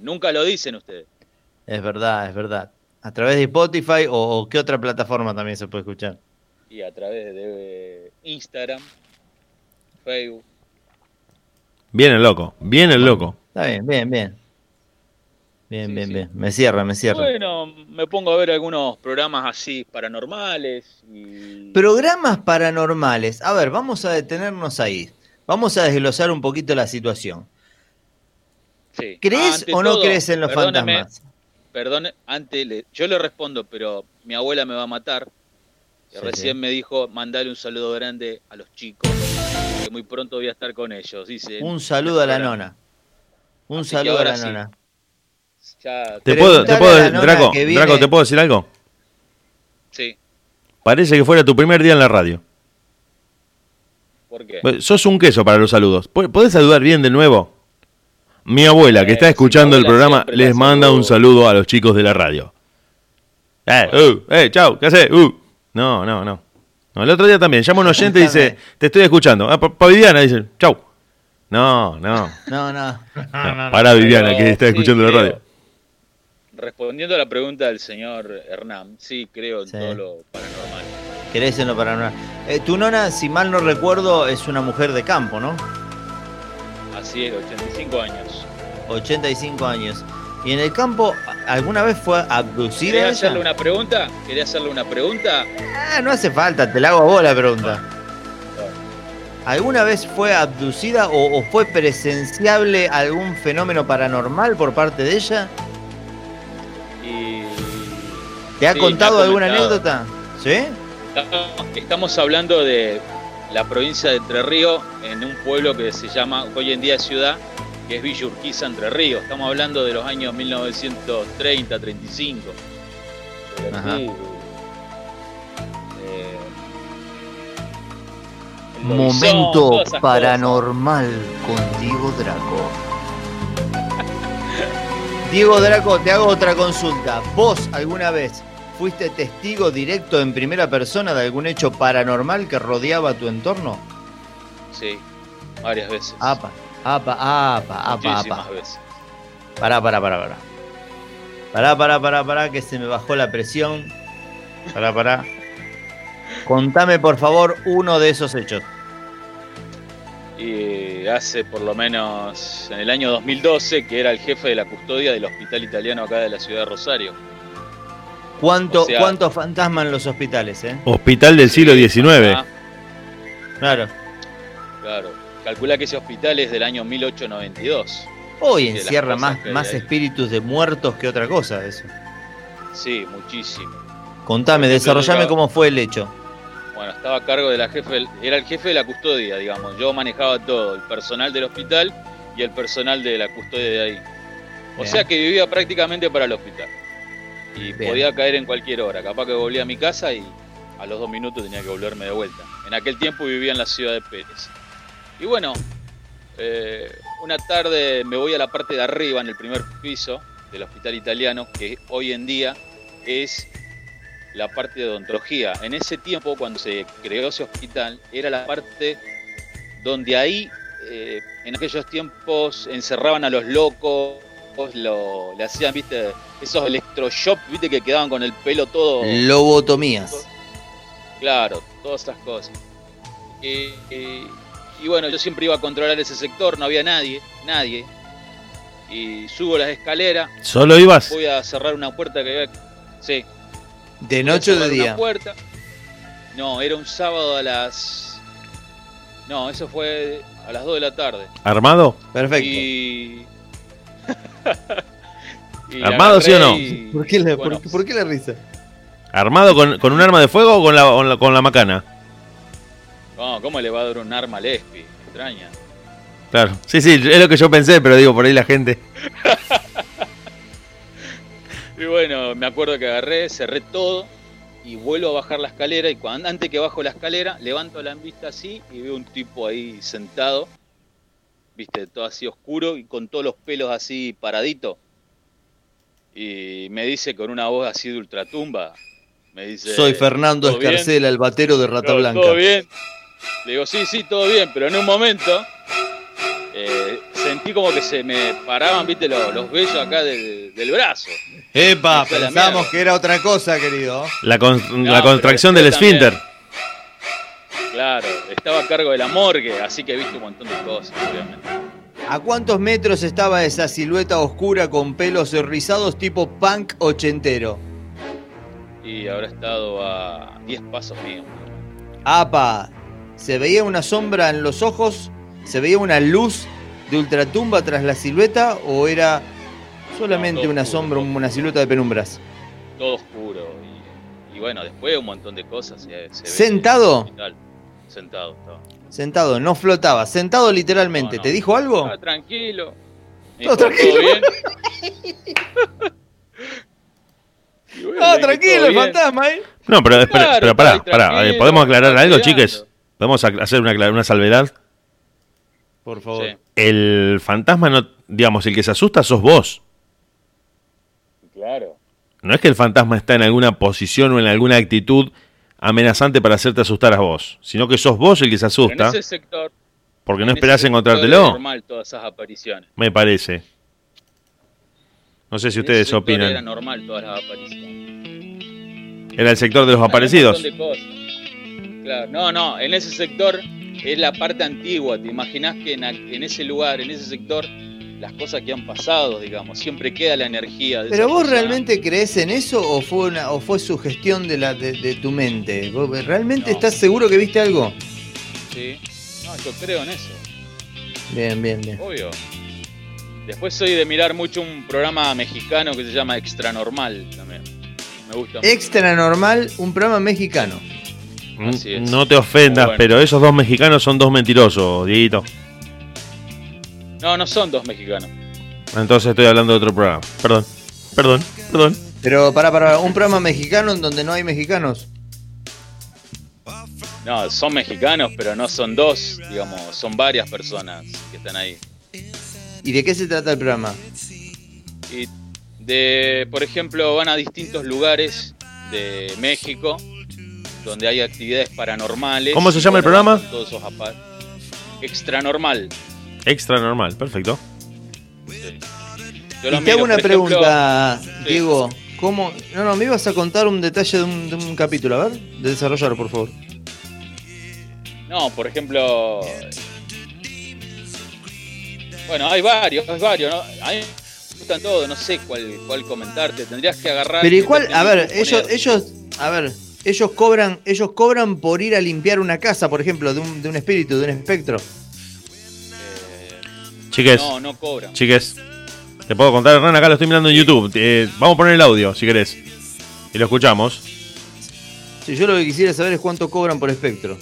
Speaker 5: nunca lo dicen ustedes.
Speaker 3: Es verdad, es verdad. A través de Spotify o, o qué otra plataforma también se puede escuchar.
Speaker 5: Y a través de Instagram, Facebook.
Speaker 1: Bien el loco, bien el loco.
Speaker 3: Está bien, bien, bien. Bien,
Speaker 5: Sí,
Speaker 3: bien,
Speaker 5: sí.
Speaker 3: bien. Me cierra, me cierra.
Speaker 5: Bueno, me pongo a ver algunos programas así paranormales y
Speaker 3: Programas paranormales. A ver, vamos a detenernos ahí. Vamos a desglosar un poquito la situación.
Speaker 5: Sí.
Speaker 3: ¿Crees
Speaker 5: Ante
Speaker 3: o no
Speaker 5: todo,
Speaker 3: crees en los fantasmas?
Speaker 5: Perdón, antes le- yo le respondo, pero mi abuela me va a matar.
Speaker 3: Sí,
Speaker 5: recién
Speaker 3: sí.
Speaker 5: me dijo mandale un saludo grande a los chicos, que muy pronto voy a estar con ellos. Dice.
Speaker 3: Un saludo a la nona. Un saludo a la
Speaker 5: sí.
Speaker 3: nona.
Speaker 5: Ya,
Speaker 1: ¿Te puedo, te puedo, Draco,
Speaker 3: viene-
Speaker 1: Draco, ¿te puedo decir algo?
Speaker 5: sí.
Speaker 1: Parece que fuera tu primer día en la radio.
Speaker 5: ¿Por qué?
Speaker 1: Bueno, Sos un queso para los saludos. ¿Pod- ¿Podés saludar bien de nuevo? Mi abuela, que
Speaker 5: Eh,
Speaker 1: está escuchando el programa, les manda un
Speaker 5: saludo.
Speaker 1: a los chicos de la radio. Eh, uh, eh, chau, ¿qué haces? Uh. No, no, no. No, El otro día también, llama un oyente y dice, te estoy escuchando. Ah, pa, pa Viviana, dice, chau. No, no.
Speaker 3: No, no.
Speaker 1: no, para Viviana,
Speaker 5: Pero
Speaker 1: que está
Speaker 5: sí,
Speaker 1: escuchando la
Speaker 5: creo.
Speaker 1: radio.
Speaker 5: Respondiendo a la pregunta del señor Hernán, sí creo en
Speaker 3: Sí.
Speaker 5: todo lo paranormal.
Speaker 3: ¿Querés en lo paranormal? Eh, tu nona, si mal no recuerdo, es una mujer de campo, ¿no?
Speaker 5: Así es, 85 años.
Speaker 3: 85 años. ¿Y en el campo alguna vez fue abducida
Speaker 5: ¿Quería
Speaker 3: ella?
Speaker 5: hacerle una pregunta? ¿Quería hacerle una pregunta?
Speaker 3: Ah, no hace falta, te la hago a vos la pregunta. ¿Alguna vez fue abducida o, o fue presenciable algún fenómeno paranormal por parte de ella? ¿Te ha
Speaker 5: Sí,
Speaker 3: contado
Speaker 5: ha
Speaker 3: alguna anécdota? ¿Sí?
Speaker 5: Estamos hablando de la provincia de Entre Ríos, en un pueblo que se llama, hoy en día ciudad, que es Villa Urquiza, Entre Ríos. Estamos hablando de los años 1930, 35. Pero
Speaker 3: Ajá.
Speaker 5: sí, eh, el lobizón,
Speaker 3: Momento paranormal con Diego Draco. Diego Draco, te hago otra consulta. ¿Vos alguna vez fuiste testigo directo en primera persona de algún hecho paranormal que rodeaba tu entorno?
Speaker 5: Sí, varias veces.
Speaker 3: Apa, apa, apa, apa, apa.
Speaker 5: veces.
Speaker 3: Pará, pará, pará, pará. Pará, pará, pará, pará, que se me bajó la presión. Pará, pará. Contame, por favor, uno de esos hechos.
Speaker 5: Y hace por lo menos en el año 2012, que era el jefe de la custodia del hospital italiano acá de la ciudad de Rosario.
Speaker 3: ¿Cuánto,
Speaker 5: O sea-
Speaker 3: ¿Cuántos fantasmas en los hospitales, eh?
Speaker 1: Hospital del siglo XIX.
Speaker 3: Claro.
Speaker 5: claro. Calcula que ese hospital es del año 1892.
Speaker 3: Hoy encierra más, más espíritus de muertos que otra cosa eso.
Speaker 5: Sí, muchísimo.
Speaker 3: Contame,
Speaker 5: ejemplo,
Speaker 3: desarrollame cómo fue el hecho.
Speaker 5: Bueno, estaba a cargo de la jefe, era el jefe de la custodia, digamos. Yo manejaba todo, el personal del hospital y el personal de la custodia de ahí. O
Speaker 3: Bien.
Speaker 5: sea que vivía prácticamente para el hospital. Y
Speaker 3: Bien.
Speaker 5: podía caer en cualquier hora. Capaz que volvía a mi casa y a los dos minutos tenía que volverme de vuelta. En aquel tiempo vivía en la ciudad de Pérez. Y bueno, eh, una tarde me voy a la parte de arriba, en el primer piso del hospital italiano, que hoy en día es la parte de odontología. En ese tiempo, cuando se creó ese hospital, era la parte donde ahí, eh, en aquellos tiempos, encerraban a los locos, lo, le hacían, viste, esos electroshock, viste, que quedaban con el pelo todo...
Speaker 3: Lobotomías.
Speaker 5: Claro, todas esas cosas. Eh, eh, y bueno, yo siempre iba a controlar ese sector, no había nadie, nadie. Y subo las escaleras,
Speaker 1: ¿Solo ibas?
Speaker 5: voy a cerrar una puerta que había... Sí,
Speaker 3: ¿De noche o de
Speaker 5: una
Speaker 3: día?
Speaker 5: puerta. No, era un sábado a las... No, eso fue a las 2 de la tarde.
Speaker 1: ¿Armado?
Speaker 3: Perfecto.
Speaker 5: Y...
Speaker 1: ¿Armado, sí o no?
Speaker 5: y-
Speaker 3: ¿Por, qué la,
Speaker 5: bueno,
Speaker 3: por, por qué la risa?
Speaker 1: ¿Armado con, con un arma de fuego o con la, con la, con la macana?
Speaker 5: No, ¿cómo le va a dar un arma al ESPI? Extraña.
Speaker 1: Claro. Sí, sí, es lo que yo pensé, pero digo, por ahí la gente.
Speaker 5: Y bueno, me acuerdo que agarré, cerré todo y vuelvo a bajar la escalera y cuando, antes que bajo la escalera levanto la vista así y veo un tipo ahí sentado viste, todo así oscuro y con todos los pelos así paraditos. Y me dice con una voz así de ultratumba, me dice...
Speaker 3: Soy Fernando. Escarcela, el batero de Rata Blanca.
Speaker 5: ¿Todo bien? Le digo, sí, sí, todo bien, pero en un momento eh, sentí como que se me paraban, viste, los, los vellos acá del, del brazo.
Speaker 3: Epa, pensamos que era otra cosa, querido.
Speaker 1: La, con- la contracción del
Speaker 5: también-
Speaker 1: esfínter.
Speaker 5: Claro, estaba a cargo de la morgue, así que viste un montón de cosas, obviamente.
Speaker 3: ¿A cuántos metros estaba esa silueta oscura con pelos rizados tipo punk ochentero?
Speaker 5: Y habrá estado a 10 pasos míos.
Speaker 3: Apa, ¿se veía una sombra en los ojos? ¿Se veía una luz de ultratumba tras la silueta? ¿O era solamente
Speaker 5: No,
Speaker 3: una
Speaker 5: oscuro,
Speaker 3: sombra, una silueta de penumbras?
Speaker 5: Todo oscuro. Y, y bueno, después un montón de cosas. Se, se ve
Speaker 3: ¿Sentado?
Speaker 5: Sentado estaba.
Speaker 3: Sentado, no flotaba, sentado literalmente.
Speaker 5: No, no.
Speaker 3: ¿Te dijo algo?
Speaker 5: Ah, tranquilo.
Speaker 3: Todo tranquilo.
Speaker 5: bien? Bueno,
Speaker 3: Ah, tranquilo,
Speaker 5: "Todo
Speaker 3: el
Speaker 5: bien".
Speaker 3: fantasma, ¿eh?
Speaker 1: No, pero, espera,
Speaker 5: Claro,
Speaker 1: pero pará, pará. ¿Podemos aclarar algo, chiques? ¿Podemos ac- hacer una, una salvedad?
Speaker 3: Por favor.
Speaker 5: Sí,
Speaker 1: El fantasma, no, digamos, el que se asusta sos vos.
Speaker 5: claro.
Speaker 1: No es que el fantasma está en alguna posición o en alguna actitud amenazante para hacerte asustar a vos, sino que sos vos el que se
Speaker 5: Pero en
Speaker 1: asusta
Speaker 5: ese sector.
Speaker 1: porque no esperás encontrártelo.
Speaker 5: Es normal todas esas apariciones.
Speaker 1: Me parece. No sé si
Speaker 5: En
Speaker 1: ustedes
Speaker 5: sector Era
Speaker 1: opinan.
Speaker 5: normal todas las apariciones.
Speaker 1: Era el sector de los aparecidos.
Speaker 5: de. Claro, no, no, en ese sector es la parte antigua. ¿Te imaginas que en ese lugar, en ese sector, las cosas que han pasado, digamos, siempre queda la energía de
Speaker 3: ¿Pero vos
Speaker 5: persona?
Speaker 3: realmente crees en eso o fue una, o fue sugestión de la de, de tu mente? ¿Vos ¿Realmente
Speaker 5: No.
Speaker 3: estás seguro que viste algo?
Speaker 5: Sí. No, yo creo en eso,
Speaker 3: Bien, bien, bien.
Speaker 5: obvio. Después soy de mirar mucho un programa mexicano que se llama Extra Normal también. Me gusta.
Speaker 3: Extra normal, un programa mexicano.
Speaker 5: Así es.
Speaker 1: No te ofendas,
Speaker 5: bueno.
Speaker 1: pero esos dos mexicanos son dos mentirosos, Dieguito.
Speaker 5: No, no son dos mexicanos.
Speaker 1: Entonces estoy hablando de otro programa. Perdón, perdón, perdón.
Speaker 3: Pero para, para, un programa mexicano en donde no hay mexicanos.
Speaker 5: No, son mexicanos, pero no son dos, digamos, son varias personas que están ahí.
Speaker 3: ¿Y de qué se trata el programa?
Speaker 5: Y de, por ejemplo, van a distintos lugares de México donde hay actividades paranormales.
Speaker 1: ¿Cómo se llama el programa?
Speaker 5: Todos esos apa- Extra normal.
Speaker 1: Perfecto.
Speaker 5: sí. Yo lo
Speaker 3: Y te
Speaker 5: miro,
Speaker 3: hago una
Speaker 5: por ejemplo,
Speaker 3: pregunta,
Speaker 5: sí.
Speaker 3: Diego. ¿Cómo? No, no, me ibas a contar un detalle de un, de un capítulo. A ver, de desarrollar, por favor.
Speaker 5: No, por ejemplo. Bueno, hay varios, hay varios, ¿no? A mí me gustan todos, no sé cuál, cuál comentarte. Tendrías que agarrar.
Speaker 3: Pero
Speaker 5: y
Speaker 3: igual, a ver, ellos, ellos, a ver, ellos cobran, ellos cobran por ir a limpiar una casa, por ejemplo, de un, de un espíritu, de un espectro.
Speaker 1: Chiques,
Speaker 5: no, no cobran.
Speaker 1: chiques. Te puedo contar, Hernán, acá lo estoy mirando en YouTube. Eh, vamos a poner el audio, si querés. Y lo escuchamos.
Speaker 3: Si yo lo que quisiera saber es cuánto cobran por espectro.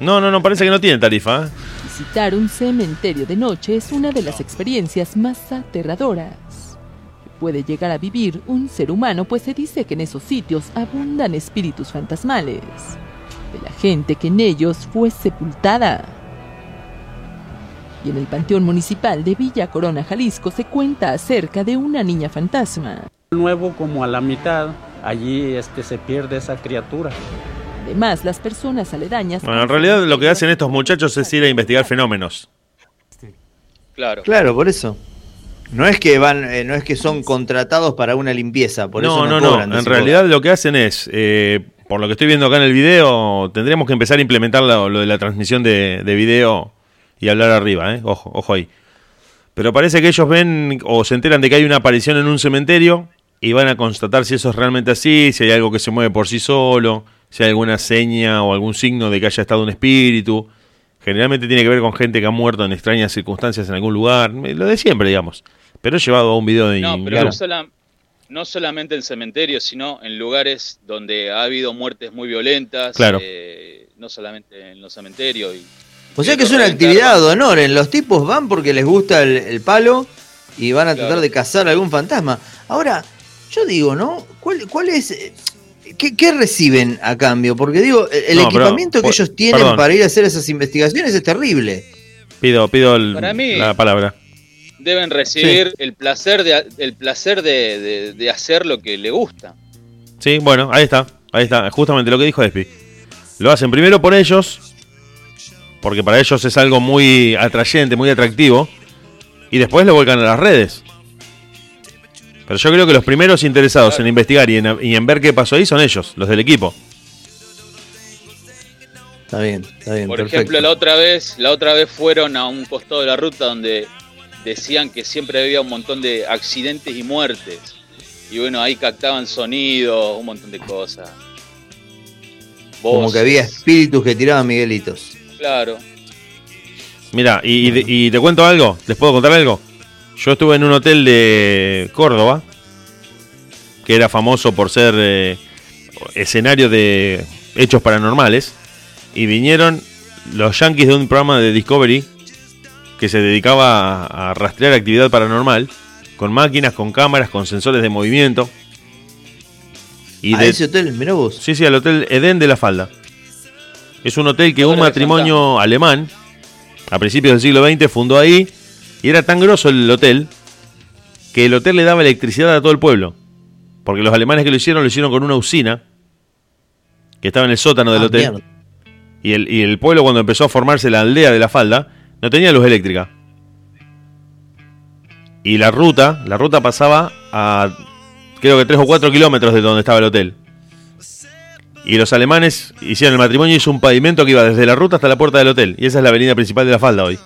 Speaker 1: No, no, no, parece que no tiene tarifa. ¿eh?
Speaker 6: Visitar un cementerio de noche es una de las experiencias más aterradoras que puede llegar a vivir un ser humano, pues se dice que en esos sitios abundan espíritus fantasmales de la gente que en ellos fue sepultada. Y en el Panteón Municipal de Villa Corona, Jalisco, se cuenta acerca de una niña fantasma.
Speaker 7: nuevo como a la mitad, allí este se pierde esa criatura.
Speaker 6: Además, las personas aledañas...
Speaker 1: Bueno, en realidad lo que hacen estos muchachos es ir a investigar fenómenos.
Speaker 5: Claro.
Speaker 3: Claro, por eso. No es que van, eh, no es que son contratados para una limpieza, por
Speaker 1: no,
Speaker 3: eso no,
Speaker 1: no, no. En realidad lo que hacen es, eh, por lo que estoy viendo acá en el video, tendríamos que empezar a implementar lo, lo de la transmisión de, de video y hablar arriba, ¿eh? Ojo, ojo ahí. Pero parece que ellos ven o se enteran de que hay una aparición en un cementerio y van a constatar si eso es realmente así, si hay algo que se mueve por sí solo, si hay alguna seña o algún signo de que haya estado un espíritu. Generalmente tiene que ver con gente que ha muerto en extrañas circunstancias en algún lugar, lo de siempre, digamos. Pero llevado a un video de...
Speaker 5: No, pero
Speaker 1: claro.
Speaker 5: no, sola- no solamente en cementerios, sino en lugares donde ha habido muertes muy violentas.
Speaker 1: Claro.
Speaker 5: eh, no solamente en los cementerios. Y,
Speaker 3: O sea que es una actividad de honor. En los tipos van porque les gusta el, el palo y van a tratar de cazar algún fantasma. Ahora, yo digo, ¿no? ¿Cuál, cuál es? eh, ¿Qué, qué reciben a cambio? Porque digo, el
Speaker 1: pero,
Speaker 3: equipamiento que ellos tienen
Speaker 1: perdón.
Speaker 3: para ir a hacer esas investigaciones es terrible.
Speaker 1: Pido, pido el-
Speaker 5: Para mí-
Speaker 1: la palabra.
Speaker 5: Deben recibir el placer, de, el placer de, de- de hacer lo que le gusta.
Speaker 1: Sí, bueno, ahí está. Ahí está, justamente lo que dijo Espi. Lo hacen primero por ellos, porque para ellos es algo muy atrayente, muy atractivo, y después lo vuelcan a las redes. Pero yo creo que los primeros interesados en investigar y en, y en ver qué pasó ahí son ellos, los del equipo.
Speaker 3: Está bien, está bien.
Speaker 5: Por
Speaker 3: perfecto.
Speaker 5: ejemplo, la otra vez, la otra vez fueron a un costado de la ruta donde decían que siempre había un montón de accidentes y muertes. Y bueno, ahí captaban sonidos, un montón de cosas.
Speaker 3: Como que había espíritus que tiraban Miguelitos.
Speaker 5: Claro.
Speaker 1: Mira, y, y de- y te cuento algo, ¿les puedo contar algo? Yo estuve en un hotel de Córdoba, que era famoso por ser eh, escenario de hechos paranormales, y vinieron los yankees de un programa de Discovery que se dedicaba a, a rastrear actividad paranormal, con máquinas, con cámaras, con sensores de movimiento. Y
Speaker 3: a
Speaker 1: de-
Speaker 3: ese hotel, mirá vos.
Speaker 1: Sí, sí, al Hotel Edén de la Falda. Es un hotel que un matrimonio alemán, a principios del siglo XX, fundó ahí. Y era tan grosso el hotel que el hotel le daba electricidad a todo el pueblo. Porque los alemanes que lo hicieron lo hicieron con una usina que estaba en el sótano del
Speaker 3: Ah,
Speaker 1: hotel.
Speaker 3: mierda.
Speaker 1: Y el, y el pueblo, cuando empezó a formarse la aldea de la falda, no tenía luz eléctrica. Y la ruta, la ruta pasaba a creo que 3 o 4 kilómetros de donde estaba el hotel. Y los alemanes hicieron el matrimonio y hizo un pavimento que iba desde la ruta hasta la puerta del hotel. Y esa es la avenida principal de la falda hoy.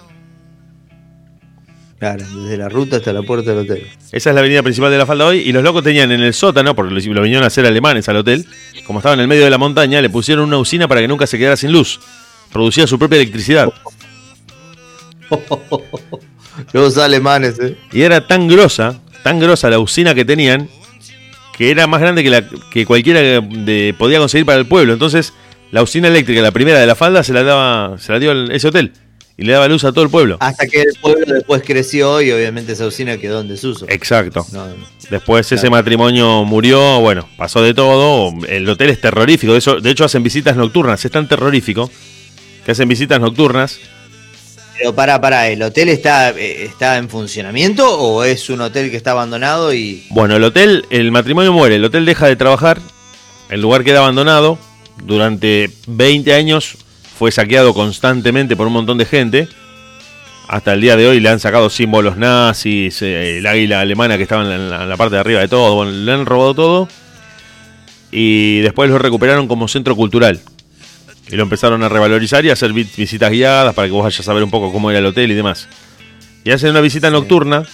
Speaker 3: Claro, desde la ruta hasta la puerta del hotel.
Speaker 1: Esa es la avenida principal de la falda hoy. Y los locos tenían en el sótano, porque lo, vinieron a hacer alemanes al hotel, como estaba en el medio de la montaña, le pusieron una usina para que nunca se quedara sin luz. Producía su propia electricidad.
Speaker 3: Los alemanes, eh.
Speaker 1: Y era tan grosa, tan grosa la usina que tenían, que era más grande que, la, que cualquiera de- podía conseguir para el pueblo. Entonces, la usina eléctrica, la primera de la falda, se la daba, se la dio el- ese hotel. Y le daba luz a todo el pueblo.
Speaker 3: Hasta que el pueblo después creció y obviamente esa usina quedó en desuso.
Speaker 1: Exacto.
Speaker 3: No, no.
Speaker 1: Después ese matrimonio murió, bueno, pasó de todo. El hotel es terrorífico. De, eso, de hecho, hacen visitas nocturnas. Es tan terrorífico que hacen visitas nocturnas.
Speaker 3: Pero para, para, ¿el hotel está, eh, está en funcionamiento o es un hotel que está abandonado y
Speaker 1: Bueno, el hotel, el matrimonio muere, el hotel deja de trabajar, el lugar queda abandonado, durante 20 años fue saqueado constantemente por un montón de gente, hasta el día de hoy le han sacado símbolos nazis, eh, el águila alemana que estaba en la, en la parte de arriba de todo, bueno, le han robado todo, y después lo recuperaron como centro cultural. Y lo empezaron a revalorizar y a hacer vi- visitas guiadas para que vos vayas a ver un poco cómo era el hotel y demás. Y hacen una visita nocturna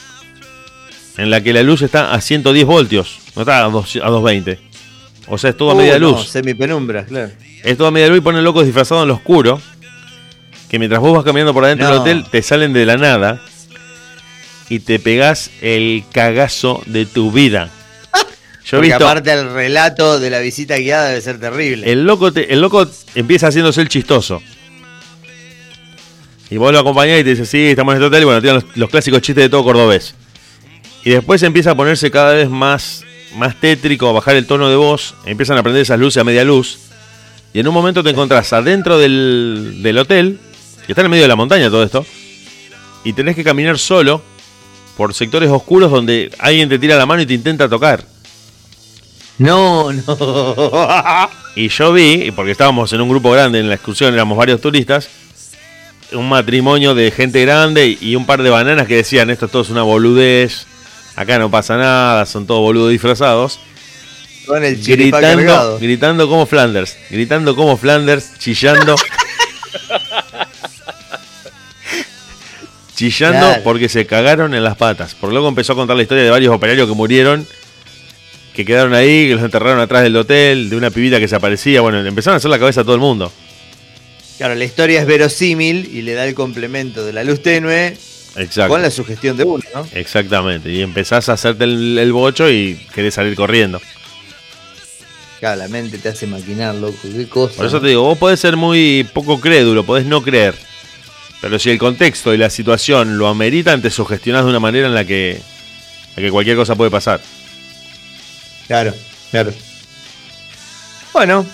Speaker 1: en la que la luz está a 110 voltios, no está a, dos- a 220. O sea, es todo a
Speaker 3: Uh,
Speaker 1: media
Speaker 3: no,
Speaker 1: luz.
Speaker 3: semipenumbra, claro.
Speaker 1: Es todo a media luz y ponen locos disfrazados en lo oscuro. Que mientras vos vas caminando por adentro del hotel, te salen de la nada y te pegás el cagazo de tu vida. Yo he
Speaker 3: Porque
Speaker 1: visto.
Speaker 3: aparte el relato de la visita guiada debe ser terrible.
Speaker 1: El loco, te- el loco empieza haciéndose el chistoso. Y vos lo acompañás y te dice, sí, estamos en este hotel. Y bueno, tiran los, los clásicos chistes de todo cordobés. Y después empieza a ponerse cada vez más, más tétrico, a bajar el tono de voz. Empiezan a prender esas luces a media luz. Y en un momento te encontrás adentro del, del hotel, que está en el medio de la montaña todo esto. Y tenés que caminar solo por sectores oscuros donde alguien te tira la mano y te intenta tocar.
Speaker 3: No, no.
Speaker 1: Y yo vi, y porque estábamos en un grupo grande en la excursión, éramos varios turistas, un matrimonio de gente grande y un par de bananas que decían, esto todo es una boludez, acá no pasa nada, son todos boludos disfrazados,
Speaker 3: Con el
Speaker 1: gritando,
Speaker 3: cargado.
Speaker 1: gritando como Flanders, gritando como Flanders, chillando. chillando
Speaker 3: Claro.
Speaker 1: porque se cagaron en las patas. Porque luego empezó a contar la historia de varios operarios que murieron, que quedaron ahí, que los enterraron atrás del hotel, de una pibita que se aparecía. Bueno, empezaron a hacer la cabeza a todo el mundo.
Speaker 3: Claro, la historia es verosímil y le da el complemento de la luz tenue
Speaker 1: Exacto.
Speaker 3: con la sugestión de uno, ¿no?
Speaker 1: Exactamente. Y empezás a hacerte el, el bocho y querés salir corriendo.
Speaker 3: Claro, la mente te hace maquinar, loco. Qué cosa.
Speaker 1: Por eso te digo, vos podés ser muy poco crédulo, podés no creer. Pero si el contexto y la situación lo ameritan, te sugestionás de una manera en la que, en la que cualquier cosa puede pasar.
Speaker 3: Claro, claro. Bueno,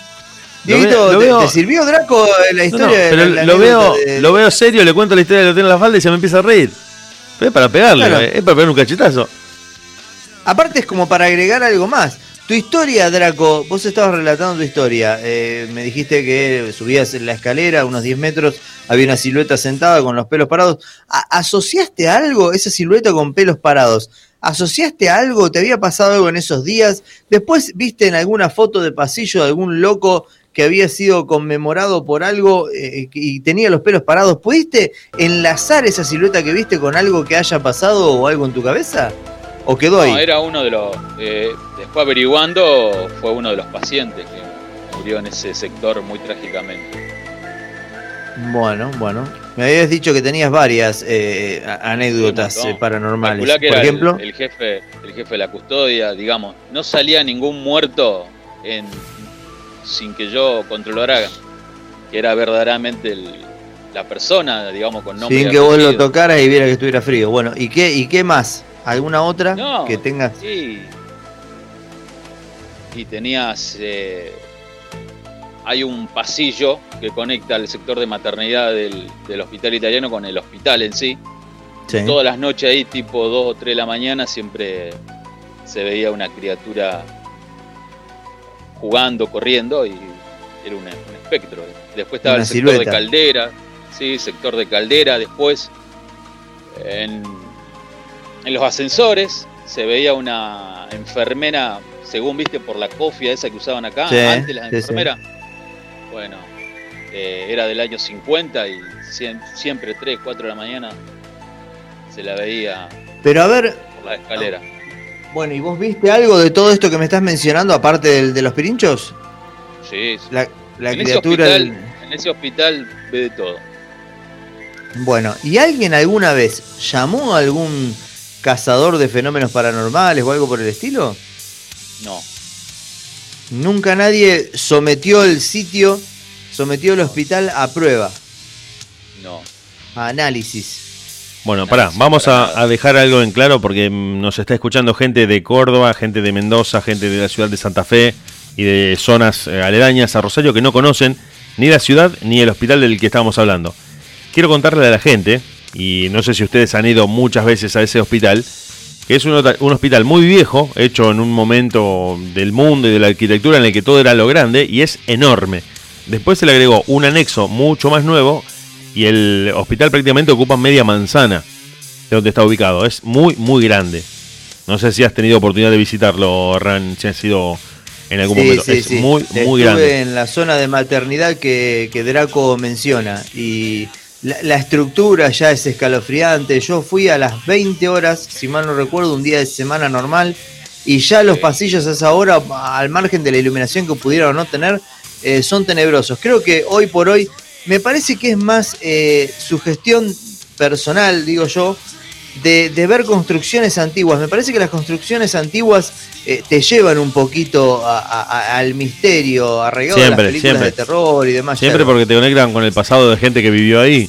Speaker 3: Dieguito, ¿te,
Speaker 1: veo-
Speaker 3: te sirvió Draco la historia?
Speaker 1: no, pero
Speaker 3: la- la
Speaker 1: lo veo,
Speaker 3: de-
Speaker 1: lo veo serio, le cuento la historia de lo tiene en la falda y se me empieza a reír. Pero es para pegarle,
Speaker 3: Claro.
Speaker 1: es para pegar un cachetazo.
Speaker 3: Aparte es como para agregar algo más. Tu historia, Draco, vos estabas relatando tu historia. Eh, me dijiste que subías en la escalera, unos 10 metros, había una silueta sentada con los pelos parados. A- ¿Asociaste algo, esa silueta con pelos parados? ¿Asociaste algo? ¿Te había pasado algo en esos días? Después viste en alguna foto de pasillo de algún loco que había sido conmemorado por algo eh, y tenía los pelos parados. ¿Pudiste enlazar esa silueta que viste con algo que haya pasado o algo en tu cabeza? ¿O quedó ahí?
Speaker 5: No, era uno de los. eh, después averiguando, fue uno de los pacientes que murió en ese sector muy trágicamente.
Speaker 3: Bueno, bueno. Me habías dicho que tenías varias eh, anécdotas eh, paranormales. Por
Speaker 5: era el-
Speaker 3: ejemplo,
Speaker 5: el, jefe, el jefe de la custodia, digamos, no salía ningún muerto en, sin que yo controlara que era verdaderamente el- la persona, digamos, con nombre.
Speaker 3: sin que vos lo tocaras y viera que estuviera frío. Bueno, ¿y qué, y qué más? ¿Alguna otra
Speaker 5: No,
Speaker 3: que tengas?
Speaker 5: Sí. Y tenías. eh, hay un pasillo que conecta el sector de maternidad del, del hospital italiano con el hospital en sí.
Speaker 3: Sí.
Speaker 5: Todas las noches ahí, tipo 2 o 3 de la mañana, siempre se veía una criatura jugando, corriendo y era un, un espectro. Después estaba
Speaker 3: Una
Speaker 5: el sector
Speaker 3: silueta.
Speaker 5: de caldera, sí, sector de caldera. Después, en, en los ascensores, se veía una enfermera, según viste, por la cofia esa que usaban acá,
Speaker 3: Sí,
Speaker 5: antes las
Speaker 3: sí, sí.
Speaker 5: Bueno, eh, era del año 50 y siem- siempre 3, 4 de la mañana se la veía
Speaker 3: Pero a ver,
Speaker 5: por la escalera.
Speaker 3: bueno, ¿y vos viste algo de todo esto que me estás mencionando, aparte del- de los pirinchos?
Speaker 5: Sí, sí.
Speaker 3: La, la
Speaker 5: en, ese
Speaker 3: criatura.
Speaker 5: hospital,
Speaker 3: del-
Speaker 5: en ese hospital ve de todo.
Speaker 3: Bueno, ¿y alguien alguna vez llamó a algún cazador de fenómenos paranormales o algo por el estilo?
Speaker 5: No,
Speaker 3: Nunca nadie sometió el sitio, sometió el hospital a prueba,
Speaker 5: no.
Speaker 3: a análisis.
Speaker 1: Bueno, pará, vamos a, a dejar algo en claro porque mm, nos está escuchando gente de Córdoba, gente de Mendoza, gente de la ciudad de Santa Fe y de zonas eh, aledañas a Rosario que no conocen ni la ciudad ni el hospital del que estábamos hablando. Quiero contarle a la gente, y no sé si ustedes han ido muchas veces a ese hospital, que es un, hospital muy viejo, hecho en un momento del mundo y de la arquitectura en el que todo era lo grande, y es enorme. Después se le agregó un anexo mucho más nuevo, y el hospital prácticamente ocupa media manzana de donde está ubicado. Es muy, muy grande. No sé si has tenido oportunidad de visitarlo, Ran, si has sido en algún
Speaker 3: Sí,
Speaker 1: momento.
Speaker 3: sí,
Speaker 1: es
Speaker 3: sí.
Speaker 1: muy,
Speaker 3: Estuve
Speaker 1: muy grande.
Speaker 3: en la zona de maternidad que, que Draco menciona y la, la estructura ya es escalofriante. Yo fui a las 20 horas, si mal no recuerdo, un día de semana normal y ya los pasillos a esa hora, al margen de la iluminación que pudieran o no tener, eh, son tenebrosos. Creo que hoy por hoy me parece que es más eh, su gestión personal, digo yo, de, de ver construcciones antiguas. Me parece que las construcciones antiguas eh, te llevan un poquito a- a- a- al misterio, a
Speaker 1: Siempre,
Speaker 3: las películas
Speaker 1: siempre.
Speaker 3: de terror y demás.
Speaker 1: Siempre porque te conectan con el pasado de gente que vivió ahí.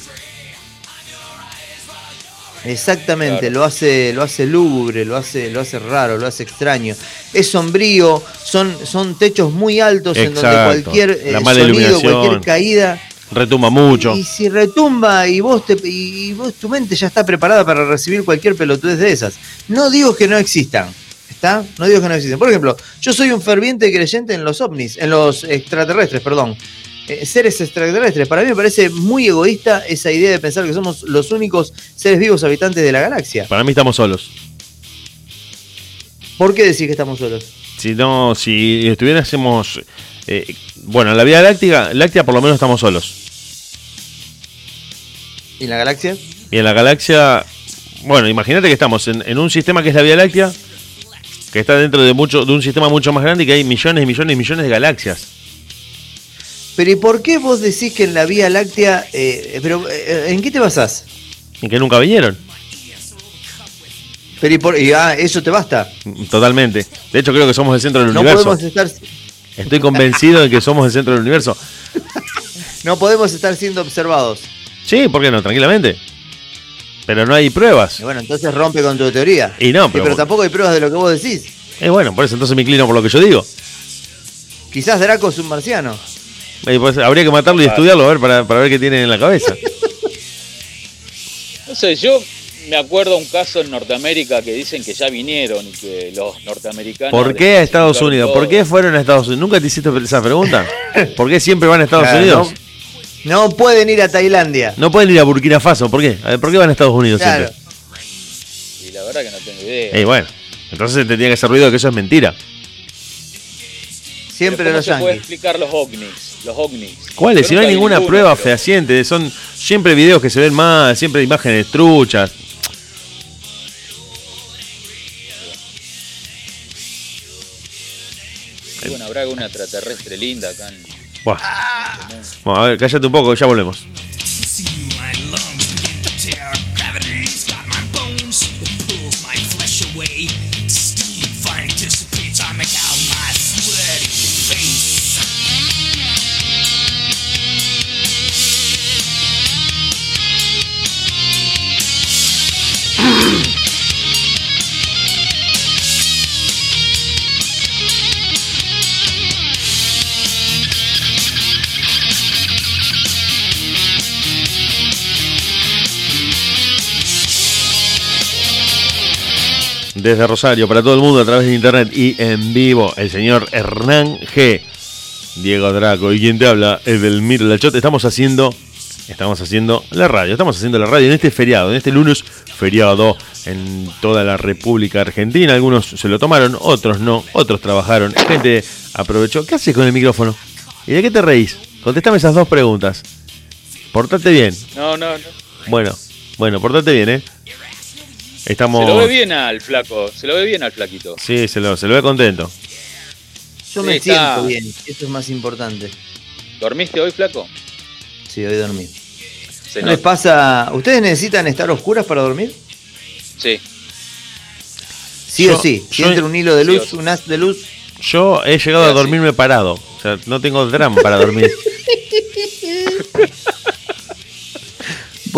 Speaker 3: Exactamente,
Speaker 5: Claro.
Speaker 3: lo hace, lo hace lúgubre, lo hace, lo hace raro, lo hace extraño. Es sombrío, son, son techos muy altos en donde cualquier eh, sonido, cualquier caída
Speaker 1: Retumba mucho.
Speaker 3: Y si retumba y vos te y vos tu mente ya está preparada para recibir cualquier pelotudez de esas. No digo que no existan, ¿está? No digo que no existen. Por ejemplo, yo soy un ferviente creyente en los ovnis, en los extraterrestres, perdón. Eh, seres extraterrestres. Para mí me parece muy egoísta esa idea de pensar que somos los únicos seres vivos habitantes de la galaxia.
Speaker 1: Para mí estamos solos.
Speaker 3: ¿Por qué decís que estamos solos?
Speaker 1: Si no, si estuviéramos... eh, bueno, en la Vía Láctea, Láctea por lo menos estamos solos.
Speaker 3: ¿Y en la galaxia?
Speaker 1: Y en la galaxia... Bueno, imagínate que estamos en, en un sistema que es la Vía Láctea, que está dentro de, mucho, de un sistema mucho más grande y que hay millones y millones y millones de galaxias.
Speaker 3: Pero ¿y por qué vos decís que en la Vía Láctea... eh, pero eh, ¿En qué te basás?
Speaker 1: Y que nunca vinieron.
Speaker 3: Pero ¿y por, y, ah, eso te basta?
Speaker 1: Totalmente. De hecho, creo que somos el centro del
Speaker 3: No
Speaker 1: universo.
Speaker 3: podemos estar...
Speaker 1: Estoy convencido de que somos el centro del universo.
Speaker 3: No podemos estar siendo observados.
Speaker 1: Sí, ¿por qué no? Tranquilamente. Pero no hay pruebas.
Speaker 3: Y bueno, entonces rompe con tu teoría.
Speaker 1: Y no,
Speaker 3: Sí,
Speaker 1: pero-
Speaker 3: pero tampoco hay pruebas de lo que vos decís.
Speaker 1: Eh, bueno, por eso entonces me inclino por lo que yo digo.
Speaker 3: Quizás Draco es un marciano.
Speaker 1: Eh, pues, habría que matarlo y estudiarlo a ver para, para ver qué tienen en la cabeza.
Speaker 5: No sé, yo me acuerdo un caso en Norteamérica que dicen que ya vinieron y que los norteamericanos.
Speaker 1: ¿Por qué a Estados Unidos? ¿Por qué fueron a Estados Unidos? ¿Nunca te hiciste esa pregunta? ¿Por qué siempre van a Estados
Speaker 3: Claro,
Speaker 1: Unidos?
Speaker 3: No pueden ir a Tailandia.
Speaker 1: No pueden ir a Burkina Faso, ¿por qué? ¿Por qué van a Estados Unidos
Speaker 3: Claro.
Speaker 1: siempre?
Speaker 5: Y la verdad que no tengo idea.
Speaker 1: Eh, bueno, entonces te tenía que hacer ruido de que eso es mentira.
Speaker 3: Siempre
Speaker 5: Pero ¿cómo
Speaker 3: los
Speaker 5: se puede explicar los ovnis? Los ovnis.
Speaker 1: ¿Cuáles? Si no hay ninguna
Speaker 5: ninguno,
Speaker 1: prueba
Speaker 5: pero-
Speaker 1: fehaciente, son siempre videos que se ven mal, siempre imágenes truchas.
Speaker 5: Habrá alguna extraterrestre linda acá en.
Speaker 1: Buah. Bueno, a ver, cállate un poco, ya volvemos. Desde Rosario, para todo el mundo, a través de internet y en vivo, el señor Hernán G. Diego Draco y quien te habla, Edelmir Lachot. Estamos haciendo, estamos haciendo la radio, estamos haciendo la radio en este feriado, en este lunes feriado en toda la República Argentina. Algunos se lo tomaron, otros no, otros trabajaron, gente aprovechó. ¿Qué haces con el micrófono? ¿Y de qué te reís? Contéstame esas dos preguntas. Portate bien.
Speaker 5: No, no, no.
Speaker 1: Bueno, bueno, portate bien, ¿eh? Estamos...
Speaker 5: Se lo ve bien al flaco. Se lo ve bien al flaquito.
Speaker 1: Sí, se lo, se lo ve contento.
Speaker 3: Yo
Speaker 5: Sí,
Speaker 3: me
Speaker 5: está.
Speaker 3: siento bien. Eso es más importante.
Speaker 5: ¿Dormiste hoy, flaco?
Speaker 3: Sí, hoy dormí.
Speaker 5: Se
Speaker 3: ¿No les pasa? ¿Ustedes necesitan estar oscuras para dormir?
Speaker 5: Sí.
Speaker 3: Sí
Speaker 1: Yo-
Speaker 3: o sí. Si
Speaker 1: yo-
Speaker 3: entra un hilo de luz,
Speaker 5: sí.
Speaker 3: un haz de luz.
Speaker 1: Yo he llegado
Speaker 5: Sí,
Speaker 1: a dormirme parado. O sea, no tengo drama para dormir.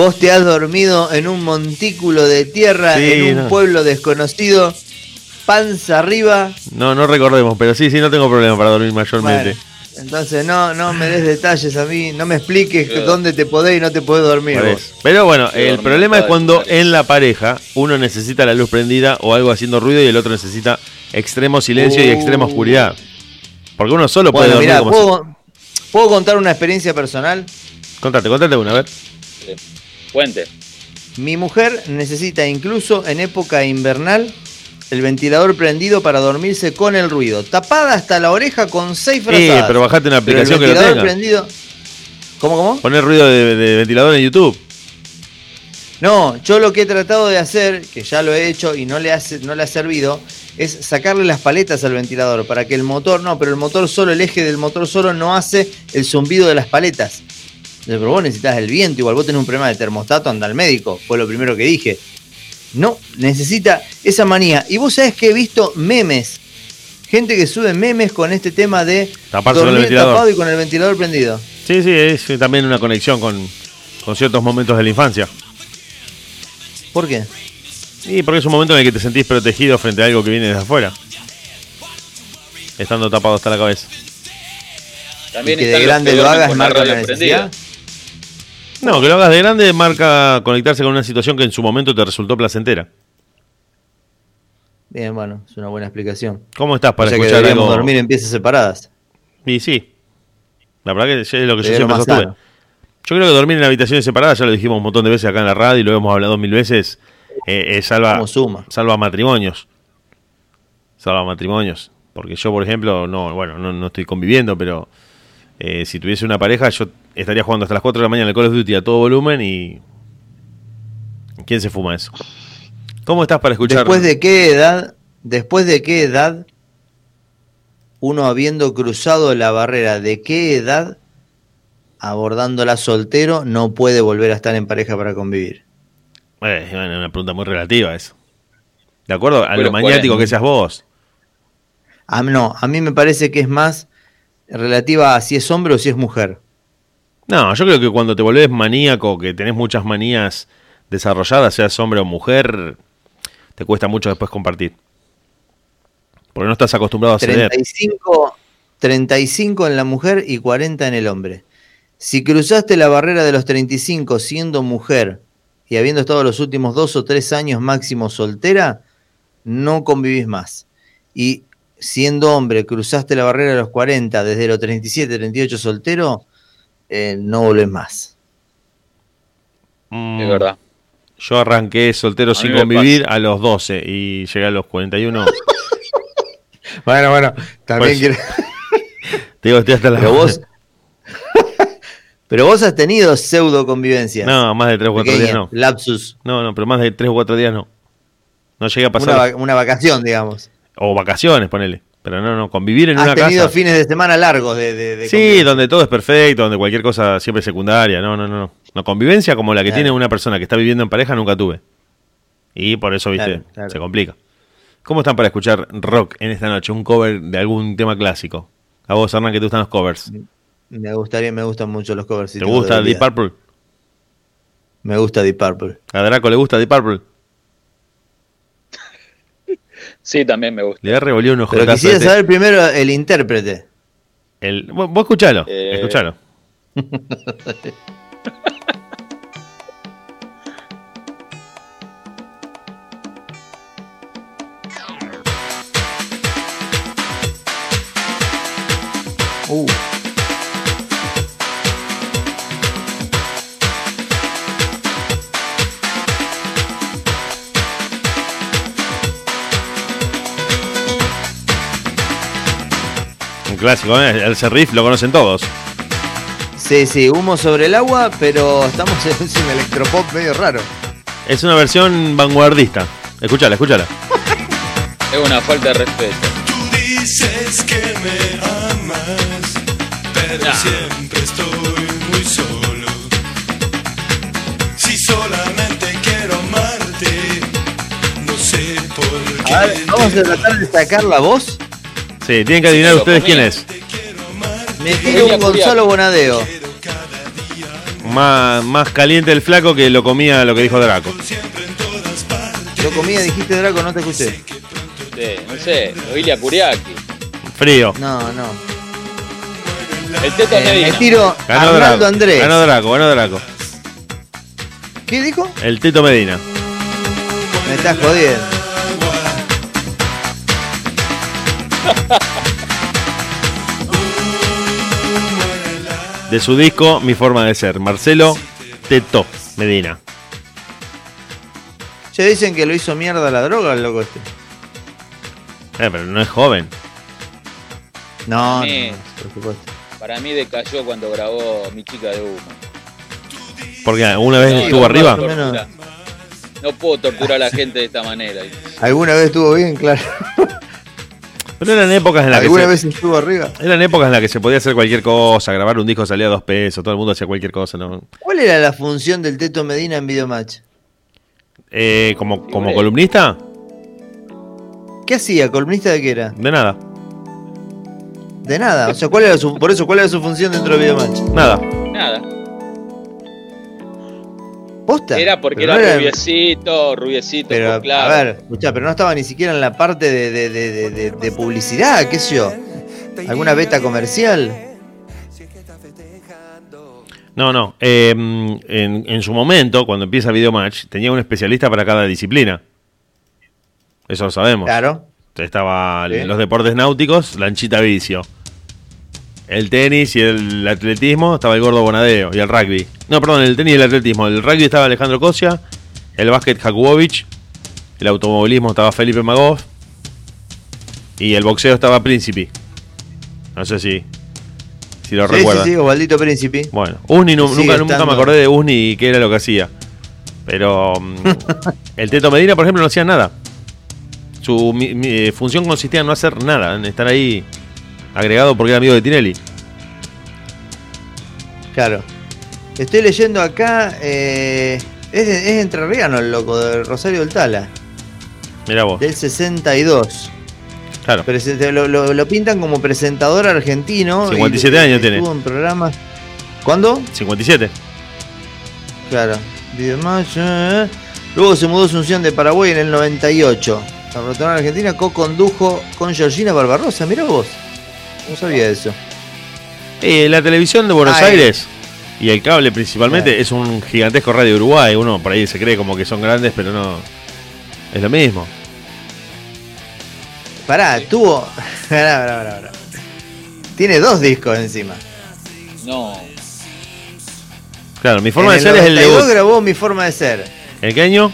Speaker 3: Vos te has dormido en un montículo de tierra,
Speaker 1: Sí,
Speaker 3: en un
Speaker 1: no.
Speaker 3: pueblo desconocido, panza arriba.
Speaker 1: No, no recordemos, pero sí, sí, no tengo problema para dormir mayormente.
Speaker 3: Bueno, entonces no, no me des detalles a mí, no me expliques
Speaker 5: Claro.
Speaker 3: dónde te podés y no te podés dormir vos.
Speaker 1: Pero bueno,
Speaker 5: Sí,
Speaker 1: el
Speaker 5: dormir
Speaker 1: problema es cuando en la pareja uno necesita la luz prendida o algo haciendo ruido y el otro necesita extremo silencio y
Speaker 3: Uh.
Speaker 1: extrema oscuridad. Porque uno solo puede
Speaker 3: Bueno,
Speaker 1: dormir
Speaker 3: mira,
Speaker 1: como
Speaker 3: ¿puedo, ¿puedo contar una experiencia personal?
Speaker 1: Contate, contate una, a ver.
Speaker 5: sí. Cuente.
Speaker 3: Mi mujer necesita incluso en época invernal el ventilador prendido para dormirse con el ruido, tapada hasta la oreja con seis
Speaker 1: Sí,
Speaker 3: frazadas.
Speaker 1: pero bajate una
Speaker 3: Pero el
Speaker 1: aplicación que lo
Speaker 3: ventilador
Speaker 1: tenga.
Speaker 3: prendido. ¿Cómo, cómo?
Speaker 1: Poner ruido de, de ventilador en YouTube.
Speaker 3: No, yo lo que he tratado de hacer, que ya lo he hecho y no le, hace, no le ha servido, es sacarle las paletas al ventilador para que el motor, no, pero el motor solo, el eje del motor solo no hace el zumbido de las paletas. Pero vos necesitas el viento, igual vos tenés un problema de termostato, anda al médico, fue lo primero que dije. No, necesita esa manía. Y vos sabés que he visto memes, gente que sube memes con este tema de
Speaker 1: Taparse con el
Speaker 3: dormir
Speaker 1: ventilador.
Speaker 3: tapado y con el ventilador prendido.
Speaker 1: Sí, sí, es también una conexión con, con ciertos momentos de la infancia.
Speaker 3: ¿Por qué?
Speaker 1: Y porque es un momento en el que te sentís protegido frente a algo que viene desde afuera. Estando tapado hasta la cabeza.
Speaker 5: También
Speaker 3: Y que de grande lo hagas
Speaker 5: la
Speaker 3: marca la
Speaker 5: prendida.
Speaker 1: No, que lo hagas de grande marca conectarse con una situación que en su momento te resultó placentera.
Speaker 3: Bien, bueno, es una buena explicación.
Speaker 1: ¿Cómo estás para
Speaker 3: o sea que
Speaker 1: escuchar
Speaker 3: deberíamos
Speaker 1: algo?
Speaker 3: dormir en piezas separadas.
Speaker 1: Y sí. La verdad que es lo que yo siempre sostuve.
Speaker 3: sano.
Speaker 1: Yo creo que dormir en habitaciones separadas, ya lo dijimos un montón de veces acá en la radio y lo hemos hablado mil veces, eh, eh, salva,
Speaker 3: suma.
Speaker 1: salva matrimonios. Salva matrimonios. Porque yo, por ejemplo, no, bueno, no, no estoy conviviendo, pero eh, si tuviese una pareja, yo estaría jugando hasta las 4 de la mañana en el Call of Duty a todo volumen y. ¿Quién se fuma eso? ¿Cómo estás para escuchar?
Speaker 3: Después de qué edad, después de qué edad, uno habiendo cruzado la barrera, de qué edad, abordándola soltero, no puede volver a estar en pareja para convivir.
Speaker 1: Eh, bueno, una pregunta muy relativa eso. De acuerdo a lo maniático
Speaker 5: 40.
Speaker 1: que seas vos.
Speaker 3: A, mí no, a mí me parece que es más relativa a si es hombre o si es mujer.
Speaker 1: No, yo creo que cuando te volvés maníaco, que tenés muchas manías desarrolladas, seas hombre o mujer, te cuesta mucho después compartir. Porque no estás acostumbrado a ceder.
Speaker 3: 35, 35 en la mujer y 40 en el hombre. Si cruzaste la barrera de los 35 siendo mujer y habiendo estado los últimos dos o tres años máximo soltera, no convivís más. Y siendo hombre, cruzaste la barrera de los 40 desde los 37, 38 soltero, eh, no volvés más.
Speaker 1: Mm,
Speaker 5: Es verdad.
Speaker 1: Yo arranqué soltero
Speaker 5: A
Speaker 1: sin convivir a los 12 y llegué a los 41.
Speaker 3: Bueno, bueno, también
Speaker 1: Pues,
Speaker 3: quiero-
Speaker 1: Te digo, estoy hasta la...
Speaker 3: Pero vos, pero vos has tenido pseudo convivencias.
Speaker 1: No, más de 3 o 4 días no.
Speaker 3: Lapsus.
Speaker 1: No, no, pero más de 3 o 4 días no. No llegué a
Speaker 3: Una,
Speaker 1: pasar.
Speaker 3: va- una vacación, digamos.
Speaker 1: O vacaciones, ponele. Pero no, no, convivir en
Speaker 3: Has
Speaker 1: una
Speaker 3: tenido
Speaker 1: casa.
Speaker 3: fines de semana largos de, de- de
Speaker 1: Sí, donde todo es perfecto, donde cualquier cosa siempre es secundaria. No, no, no. No, No, convivencia como la que
Speaker 3: Claro.
Speaker 1: tiene una persona que está viviendo en pareja nunca tuve. Y por eso, viste,
Speaker 3: Claro, claro.
Speaker 1: se complica. ¿Cómo están para escuchar rock en esta noche? Un cover de algún tema clásico. A vos, Hernán, que te gustan los covers.
Speaker 3: Me gustaría, me gustan mucho los covers. si
Speaker 1: ¿Te gusta Deep. Purple?
Speaker 3: Me gusta Deep Purple.
Speaker 1: ¿A Draco le gusta Deep Purple?
Speaker 5: Sí, también me gusta.
Speaker 1: Le ha revolvido un
Speaker 3: Pero quisiera
Speaker 1: este.
Speaker 3: saber primero el intérprete.
Speaker 1: El, vos, vos escuchalo,
Speaker 5: Eh.
Speaker 1: escuchalo. clásico, ¿eh? El riff lo conocen todos.
Speaker 3: Sí, sí, humo sobre el agua, pero estamos en un electropop medio raro.
Speaker 1: Es una versión vanguardista. Escuchala, escuchala.
Speaker 5: Es una falta de respeto.
Speaker 4: Tú dices que me amas, pero
Speaker 5: Nah.
Speaker 4: siempre estoy muy solo. Si solamente quiero amarte, no sé por qué.
Speaker 3: A ver, vamos a tratar de sacar la voz.
Speaker 1: Sí, tienen que adivinar ustedes quién es.
Speaker 3: Me tiro un Gonzalo Bonadeo.
Speaker 1: Más, más caliente el flaco que lo comía lo que dijo Draco.
Speaker 3: Lo comía, dijiste Draco, no te escuché.
Speaker 5: Sí, no sé, Oilia Kuriaki.
Speaker 1: Frío.
Speaker 3: No, no.
Speaker 5: El Teto
Speaker 3: Eh,
Speaker 5: Medina.
Speaker 3: me tiro
Speaker 1: Ganó
Speaker 3: Arnaldo
Speaker 1: Draco.
Speaker 3: Andrés.
Speaker 1: Ganó Draco, ganó Draco.
Speaker 3: ¿Qué dijo?
Speaker 1: El Tito Medina.
Speaker 3: Me estás jodiendo.
Speaker 1: De su disco Mi Forma de Ser. Marcelo Teto Medina.
Speaker 3: Ya dicen que lo hizo mierda la droga el loco este.
Speaker 1: Eh, pero no es joven.
Speaker 3: No, no, por supuesto.
Speaker 5: Para mí decayó cuando grabó Mi chica de humo.
Speaker 1: Porque alguna vez
Speaker 5: No,
Speaker 1: estuvo
Speaker 5: no,
Speaker 1: arriba.
Speaker 5: No, tortura. No puedo torturar a la gente de esta manera.
Speaker 3: ¿Alguna vez estuvo bien? Claro.
Speaker 1: Pero eran épocas en las que
Speaker 3: ¿Alguna
Speaker 1: se,
Speaker 3: vez estuvo arriba?
Speaker 1: eran épocas en las que se podía hacer cualquier cosa, grabar un disco salía a dos pesos, todo el mundo hacía cualquier cosa, ¿no?
Speaker 3: ¿Cuál era la función del Teto Medina en Videomatch?
Speaker 1: Eh, como, como columnista,
Speaker 3: ¿Qué hacía? ¿Columnista de qué era?
Speaker 1: de nada,
Speaker 3: De nada. O sea, ¿cuál era su, por eso, ¿cuál era su función dentro de Videomatch?
Speaker 1: nada.
Speaker 5: Nada.
Speaker 3: ¿Posta?
Speaker 5: Era porque
Speaker 3: Pero
Speaker 5: era,
Speaker 3: no era-
Speaker 5: rubiecito, rubiecito,
Speaker 3: Pero,
Speaker 5: pues, claro.
Speaker 3: a ver, escuchá, pero no estaba ni siquiera en la parte de, de- de- de- de- de publicidad, qué sé yo. ¿Alguna beta comercial?
Speaker 1: No, no. eh, en, en su momento, cuando empieza Videomatch, tenía un especialista para cada disciplina. Eso lo sabemos.
Speaker 3: Claro.
Speaker 1: Estaba
Speaker 3: Sí.
Speaker 1: los deportes náuticos, Lanchita Vicio. El tenis y el atletismo estaba el gordo Bonadeo y el rugby. No, perdón, el tenis y el atletismo. El rugby estaba Alejandro Cosia, el básquet Jakubovich, el automovilismo estaba Felipe Magov y el boxeo estaba Príncipe. No sé si, si lo
Speaker 3: Sí, sí,
Speaker 1: recuerdan.
Speaker 3: sí, Osvaldito Príncipe.
Speaker 1: Bueno, Usni nu- nunca, nunca me acordé de Usni y qué era lo que hacía. Pero mm, el Teto Medina, por ejemplo, no hacía nada. Su mi- mi, eh, función consistía en no hacer nada, en estar ahí agregado porque era amigo de Tinelli.
Speaker 3: Claro. Estoy leyendo acá, eh, es, es entrerriano el loco, de Rosario del Tala,
Speaker 1: Mirá vos.
Speaker 3: del 62.
Speaker 1: Claro.
Speaker 3: Lo, lo- lo pintan como presentador argentino.
Speaker 1: 57
Speaker 3: y
Speaker 1: años tiene.
Speaker 3: Estuvo en programas. ¿Cuándo?
Speaker 1: 57.
Speaker 3: Claro. Luego se mudó a Asunción de Paraguay en el 98. La a Argentina, co-condujo con Georgina Barbarosa, mirá vos. No sabía eso.
Speaker 1: Eh, la televisión de Buenos
Speaker 3: Ah, eh.
Speaker 1: Aires y el cable principalmente es un gigantesco radio de Uruguay. Uno por ahí se cree como que son grandes, pero no. Es lo mismo.
Speaker 3: Pará, tuvo. Pará, pará, pará, pará. Tiene dos discos encima.
Speaker 5: No,
Speaker 1: Claro, mi forma
Speaker 3: en
Speaker 1: de
Speaker 3: el
Speaker 1: ser es el
Speaker 3: 92
Speaker 1: debut.
Speaker 3: grabó Mi Forma de Ser.
Speaker 1: ¿En qué año?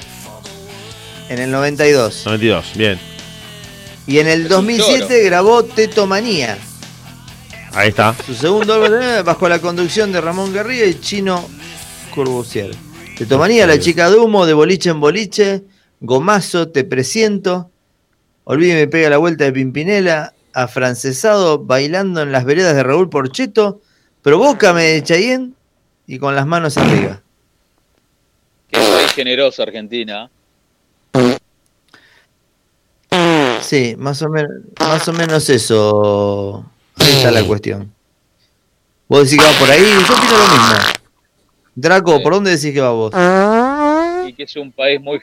Speaker 3: En el 92.
Speaker 1: 92, bien.
Speaker 3: Y en el
Speaker 5: Es un
Speaker 3: 2007
Speaker 5: toro.
Speaker 3: grabó Tetomanía.
Speaker 1: Ahí está.
Speaker 3: Su segundo álbum bajo la conducción de Ramón Garriga y Chino Corbusier. Tetomanía, La Chica de Humo, De Boliche en Boliche, Gomazo, Te Presiento, Olvide me pega la vuelta de Pimpinela, Afrancesado, Bailando en las veredas de Raúl Porcheto, Provócame de Chayén y Con las manos arriba.
Speaker 5: qué país generoso Argentina.
Speaker 3: Sí, más o menos, más o menos eso. Ahí está la cuestión. ¿Vos decís que va por ahí? Yo opino lo mismo. Draco. ¿por dónde decís que va vos?
Speaker 5: Y que es un país muy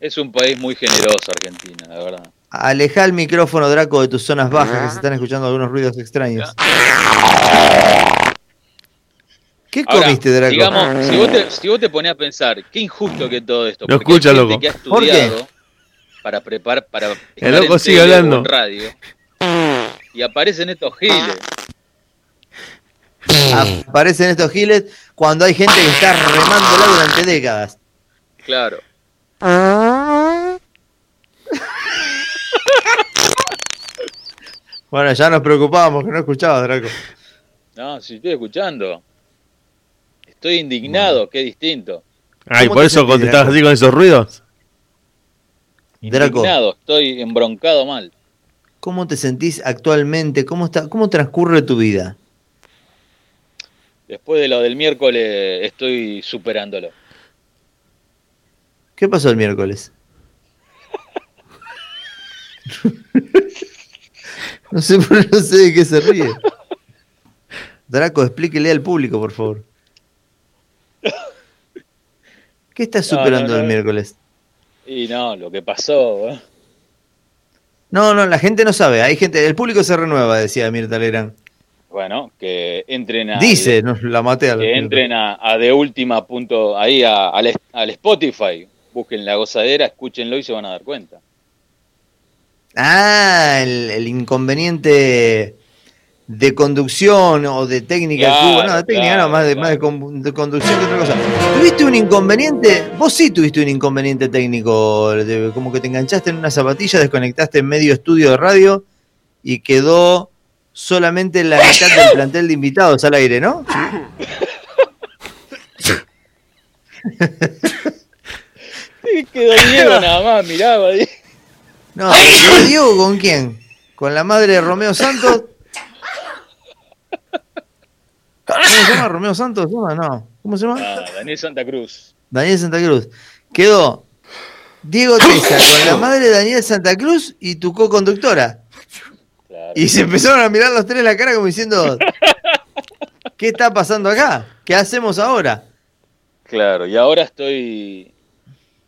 Speaker 5: es un país muy generoso Argentina, la verdad.
Speaker 3: Aleja el micrófono, Draco, de tus zonas bajas, que se están escuchando algunos ruidos extraños. ¿Qué
Speaker 5: Ahora,
Speaker 3: comiste, Draco?
Speaker 5: digamos, si vos, te, si vos te ponés a pensar, qué injusto que todo esto. Hay
Speaker 1: escucha, loco.
Speaker 5: que ha
Speaker 3: ¿Por qué?
Speaker 5: para preparar, para estar
Speaker 1: loco sigue hablando.
Speaker 5: en radio. Y aparecen estos giles.
Speaker 3: Aparecen estos giles cuando hay gente que está remándola durante décadas.
Speaker 5: Claro.
Speaker 3: Bueno, ya nos preocupábamos que no escuchabas, Draco.
Speaker 5: No, si estoy escuchando. Estoy indignado, qué distinto.
Speaker 1: Ay,
Speaker 3: ¿Cómo
Speaker 1: por eso contestabas así con esos ruidos.
Speaker 3: Draco.
Speaker 5: Indignado, estoy embroncado mal.
Speaker 3: ¿Cómo te sentís actualmente? ¿Cómo, está, ¿Cómo transcurre tu vida?
Speaker 5: Después de lo del miércoles estoy superándolo.
Speaker 3: ¿Qué pasó el miércoles? no, sé, no sé de qué se ríe. Draco, explíquele al público, por favor. ¿Qué estás
Speaker 5: No, no,
Speaker 3: superando
Speaker 5: no.
Speaker 3: el miércoles?
Speaker 5: Y no, lo que pasó. ¿eh?
Speaker 3: No, no, la gente no sabe. Hay gente, el público se renueva, decía Mirta Legrand.
Speaker 5: Bueno, que entren a.
Speaker 3: Dice, no, la maté a
Speaker 5: que entren a, a de última punto ahí a- al, Spotify. Busquen la gozadera, escúchenlo y se van a dar cuenta.
Speaker 3: Ah, el, el inconveniente de conducción o de técnica
Speaker 5: Claro,
Speaker 3: que hubo. No, de técnica
Speaker 5: claro,
Speaker 3: no, más, de,
Speaker 5: claro.
Speaker 3: más de, con- de conducción que otra cosa. ¿Tuviste un inconveniente? Vos sí tuviste un inconveniente técnico, de- como que te enganchaste en una zapatilla, desconectaste en medio estudio de radio y quedó solamente la mitad del plantel de invitados al aire, ¿no?
Speaker 5: Quedó Diego nada más, miraba.
Speaker 3: No, ¿quedó Diego con quién? ¿Con la madre de Romeo Santos? ¿Cómo se llama? ¿Romeo Santos? No. ¿Cómo se llama?
Speaker 5: Ah, Daniel Santa Cruz.
Speaker 3: Daniel Santa Cruz. Quedó Diego Tesa con la madre de Daniel Santa Cruz y tu co-conductora.
Speaker 5: Claro.
Speaker 3: Y se empezaron a mirar los tres en la cara como diciendo, ¿qué está pasando acá? ¿Qué hacemos ahora?
Speaker 5: Claro, y ahora estoy.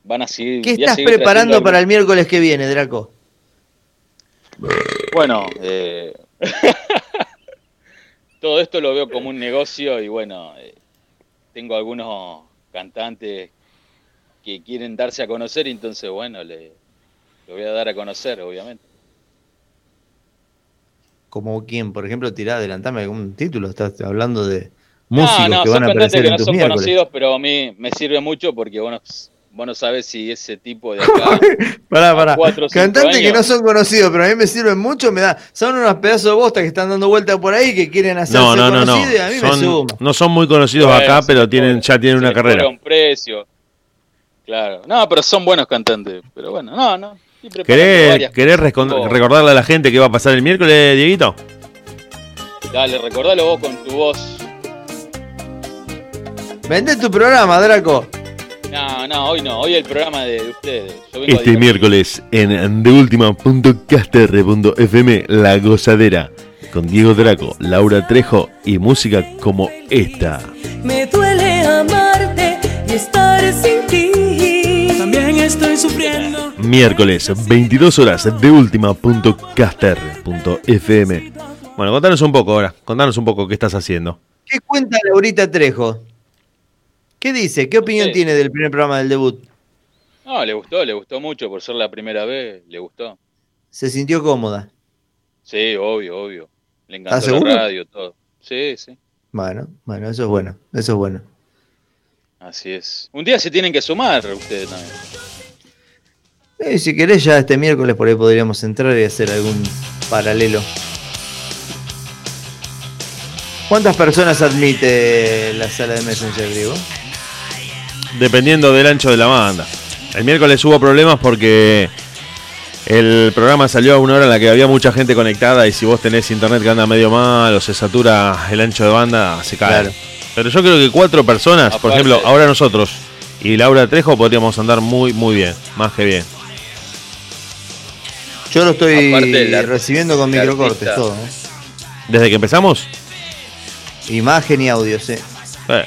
Speaker 5: Van a seguir.
Speaker 3: ¿Qué estás preparando para el miércoles que viene, Draco?
Speaker 5: Bueno, eh, todo esto lo veo como un negocio y bueno, eh, tengo algunos cantantes que quieren darse a conocer y entonces bueno, le, lo voy a dar a conocer, obviamente.
Speaker 3: Como quién, por ejemplo, tirá, adelantame algún título. Estás hablando de músicos
Speaker 5: no, no,
Speaker 3: que van a aparecer
Speaker 5: que
Speaker 3: en
Speaker 5: no
Speaker 3: tus
Speaker 5: son
Speaker 3: miércoles.
Speaker 5: conocidos, pero a mí me sirve mucho porque bueno, vos no sabés si ese tipo de acá...
Speaker 3: Pará, pará. Cantantes que no son conocidos, pero a mí me sirven mucho, me da. Son unos pedazos de bosta que están dando vuelta por ahí que quieren hacerse
Speaker 1: No, no, no, no.
Speaker 3: conocidos y a mí me
Speaker 1: Son-
Speaker 3: suma.
Speaker 1: no son muy conocidos
Speaker 5: Bueno,
Speaker 1: acá, pero tienen, ya tienen
Speaker 5: se
Speaker 1: una carrera.
Speaker 5: un precio. Claro. No, pero son buenos cantantes. Pero bueno, no, no.
Speaker 1: ¿Querés, recordarle a la gente qué va a pasar el miércoles, Dieguito?
Speaker 5: Dale, recordalo vos con tu voz.
Speaker 3: Vende tu programa, Draco.
Speaker 5: No, no, hoy no. Hoy el programa de, de ustedes. Yo vengo a
Speaker 1: Este miércoles en deultima.caster.fm La Gozadera con Diego Draco, Laura Trejo y música como esta.
Speaker 8: Me duele amarte y estar sin ti. También estoy sufriendo.
Speaker 1: Miércoles 22 horas deultima.caster.fm Bueno, contanos un poco ahora. Contanos un poco qué estás haciendo.
Speaker 3: ¿Qué cuenta Laurita Trejo? ¿Qué dice? ¿Qué opinión tiene del primer programa del debut?
Speaker 5: No, le gustó, le gustó mucho por ser la primera vez, le gustó.
Speaker 3: ¿Se sintió cómoda?
Speaker 5: Sí, obvio, obvio. Le encantó la radio, todo. Sí, sí,
Speaker 3: Bueno, bueno, eso es bueno. Eso es bueno.
Speaker 5: así es. Un día se tienen que sumar ustedes también.
Speaker 3: Eh, si querés, ya este miércoles por ahí podríamos entrar y hacer algún paralelo. ¿Cuántas personas admite la sala de Messenger, Diego?
Speaker 1: Dependiendo del ancho de la banda. El miércoles hubo problemas porque el programa salió a una hora en la que había mucha gente conectada y si vos tenés internet que anda medio mal o se satura el ancho de banda, se cae.
Speaker 3: Claro.
Speaker 1: Pero yo creo que cuatro personas, por ejemplo, ahora nosotros y Laura Trejo podríamos andar muy, muy bien. Más que bien.
Speaker 3: Yo lo estoy recibiendo con microcortes, todo. ¿eh?
Speaker 1: Desde que empezamos,
Speaker 3: Imagen y audio, sí.
Speaker 1: eh,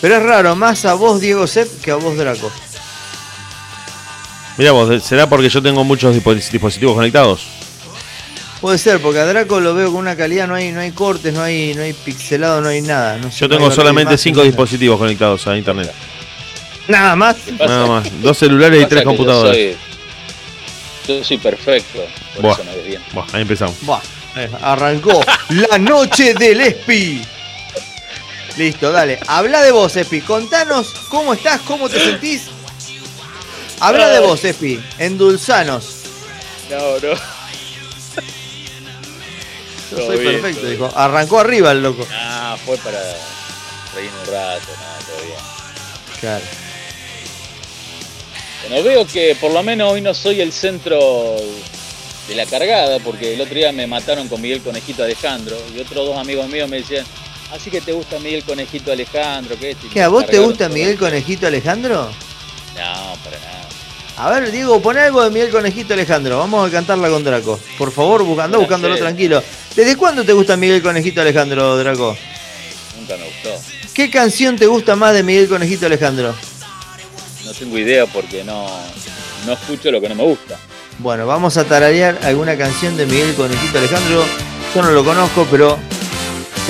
Speaker 3: Pero es raro, más a vos, Diego Sepp, que a vos, Draco.
Speaker 1: mira vos, ¿será porque yo tengo muchos dispo- dispositivos conectados?
Speaker 3: Puede ser, porque a Draco lo veo con una calidad, no hay, no hay cortes, no hay, no hay pixelado, no hay nada. No
Speaker 1: Yo tengo solamente cinco dispositivos conectados a internet.
Speaker 3: Nada más.
Speaker 1: Nada más. Dos celulares y tres
Speaker 5: yo
Speaker 1: computadoras.
Speaker 5: soy- Yo soy, perfecto, por
Speaker 1: Buah.
Speaker 5: eso me ves bien.
Speaker 1: Buah, ahí empezamos.
Speaker 3: Buah, eh, arrancó la noche del Espi. Listo, dale. Habla de vos, Espi. Contanos cómo estás, cómo te sentís. Habla de vos, Espi. Endulzanos.
Speaker 5: No, no.
Speaker 3: Yo soy
Speaker 5: bien,
Speaker 3: perfecto, dijo. Arrancó arriba el loco.
Speaker 5: Ah, fue para reír un rato, nada, todo bien.
Speaker 3: Claro.
Speaker 5: Bueno, veo que por lo menos hoy no soy el centro de la cargada, porque el otro día me mataron con Miguel Conejito Alejandro y otros dos amigos míos me decían, así que te gusta Miguel Conejito Alejandro, ¿qué?
Speaker 3: ¿Qué, a vos te gusta. Miguel Conejito Alejandro?
Speaker 5: No, para nada.
Speaker 3: A ver, Diego, pon algo de Miguel Conejito Alejandro. Vamos a cantarla con Draco. Por favor, busca- andá
Speaker 5: Buena
Speaker 3: buscándolo tranquilo. ¿Desde cuándo te gusta Miguel Conejito Alejandro, Draco?
Speaker 5: Nunca me gustó.
Speaker 3: ¿Qué canción te gusta más de Miguel Conejito Alejandro?
Speaker 5: No tengo idea porque no, no escucho lo que no me gusta.
Speaker 3: Bueno, vamos a tararear alguna canción de Miguel Conejito Alejandro. Yo no lo conozco, pero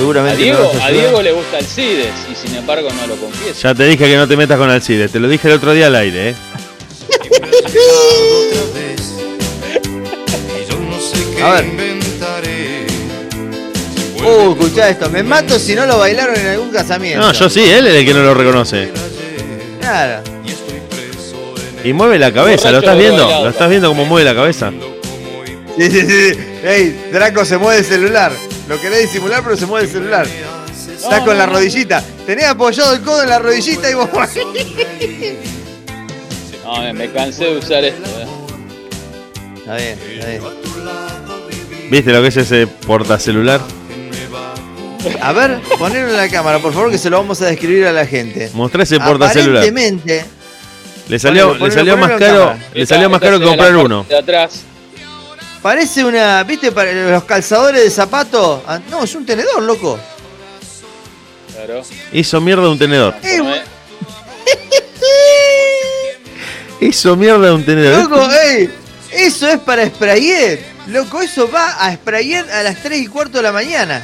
Speaker 3: seguramente me
Speaker 5: Diego,
Speaker 3: vas a.
Speaker 5: Diego le gusta el CIDES y sin embargo no lo confieso.
Speaker 1: Ya te dije que no te metas con Alcides. Te lo dije el otro día al aire, ¿eh?
Speaker 3: A ver. Uh, escuchá esto. Me mato si no lo bailaron en algún casamiento.
Speaker 1: No, yo sí, él es el que no lo reconoce.
Speaker 3: Claro.
Speaker 1: Y mueve la cabeza, ¿lo estás viendo? ¿Lo estás viendo cómo mueve la cabeza?
Speaker 3: Sí, sí, sí. Ey, Draco se mueve el celular. Lo querés disimular, pero se mueve el celular. Estás con la rodillita. Tenés apoyado el codo en la rodillita y vos.
Speaker 5: No, me, me cansé de usar esto. eh.
Speaker 3: Está bien, está bien.
Speaker 1: ¿Viste lo que es ese portacelular?
Speaker 3: A ver, ponelo en la cámara, por favor, que se lo vamos a describir a la gente.
Speaker 1: Mostrá ese portacelular.
Speaker 3: Aparentemente,
Speaker 1: Le salió,
Speaker 3: Ponelo,
Speaker 1: le salió
Speaker 3: ponelo,
Speaker 1: más caro, le salió más caro que comprar uno.
Speaker 5: De atrás.
Speaker 3: Parece una. ¿Viste para los calzadores de zapato? Ah, No, es un tenedor, loco.
Speaker 5: Claro.
Speaker 1: Hizo mierda un tenedor.
Speaker 3: Eh,
Speaker 1: Hizo mierda un tenedor.
Speaker 3: Loco, ey, eso es para sprayet. Loco, eso va a sprayet a las 3 y cuarto de la mañana.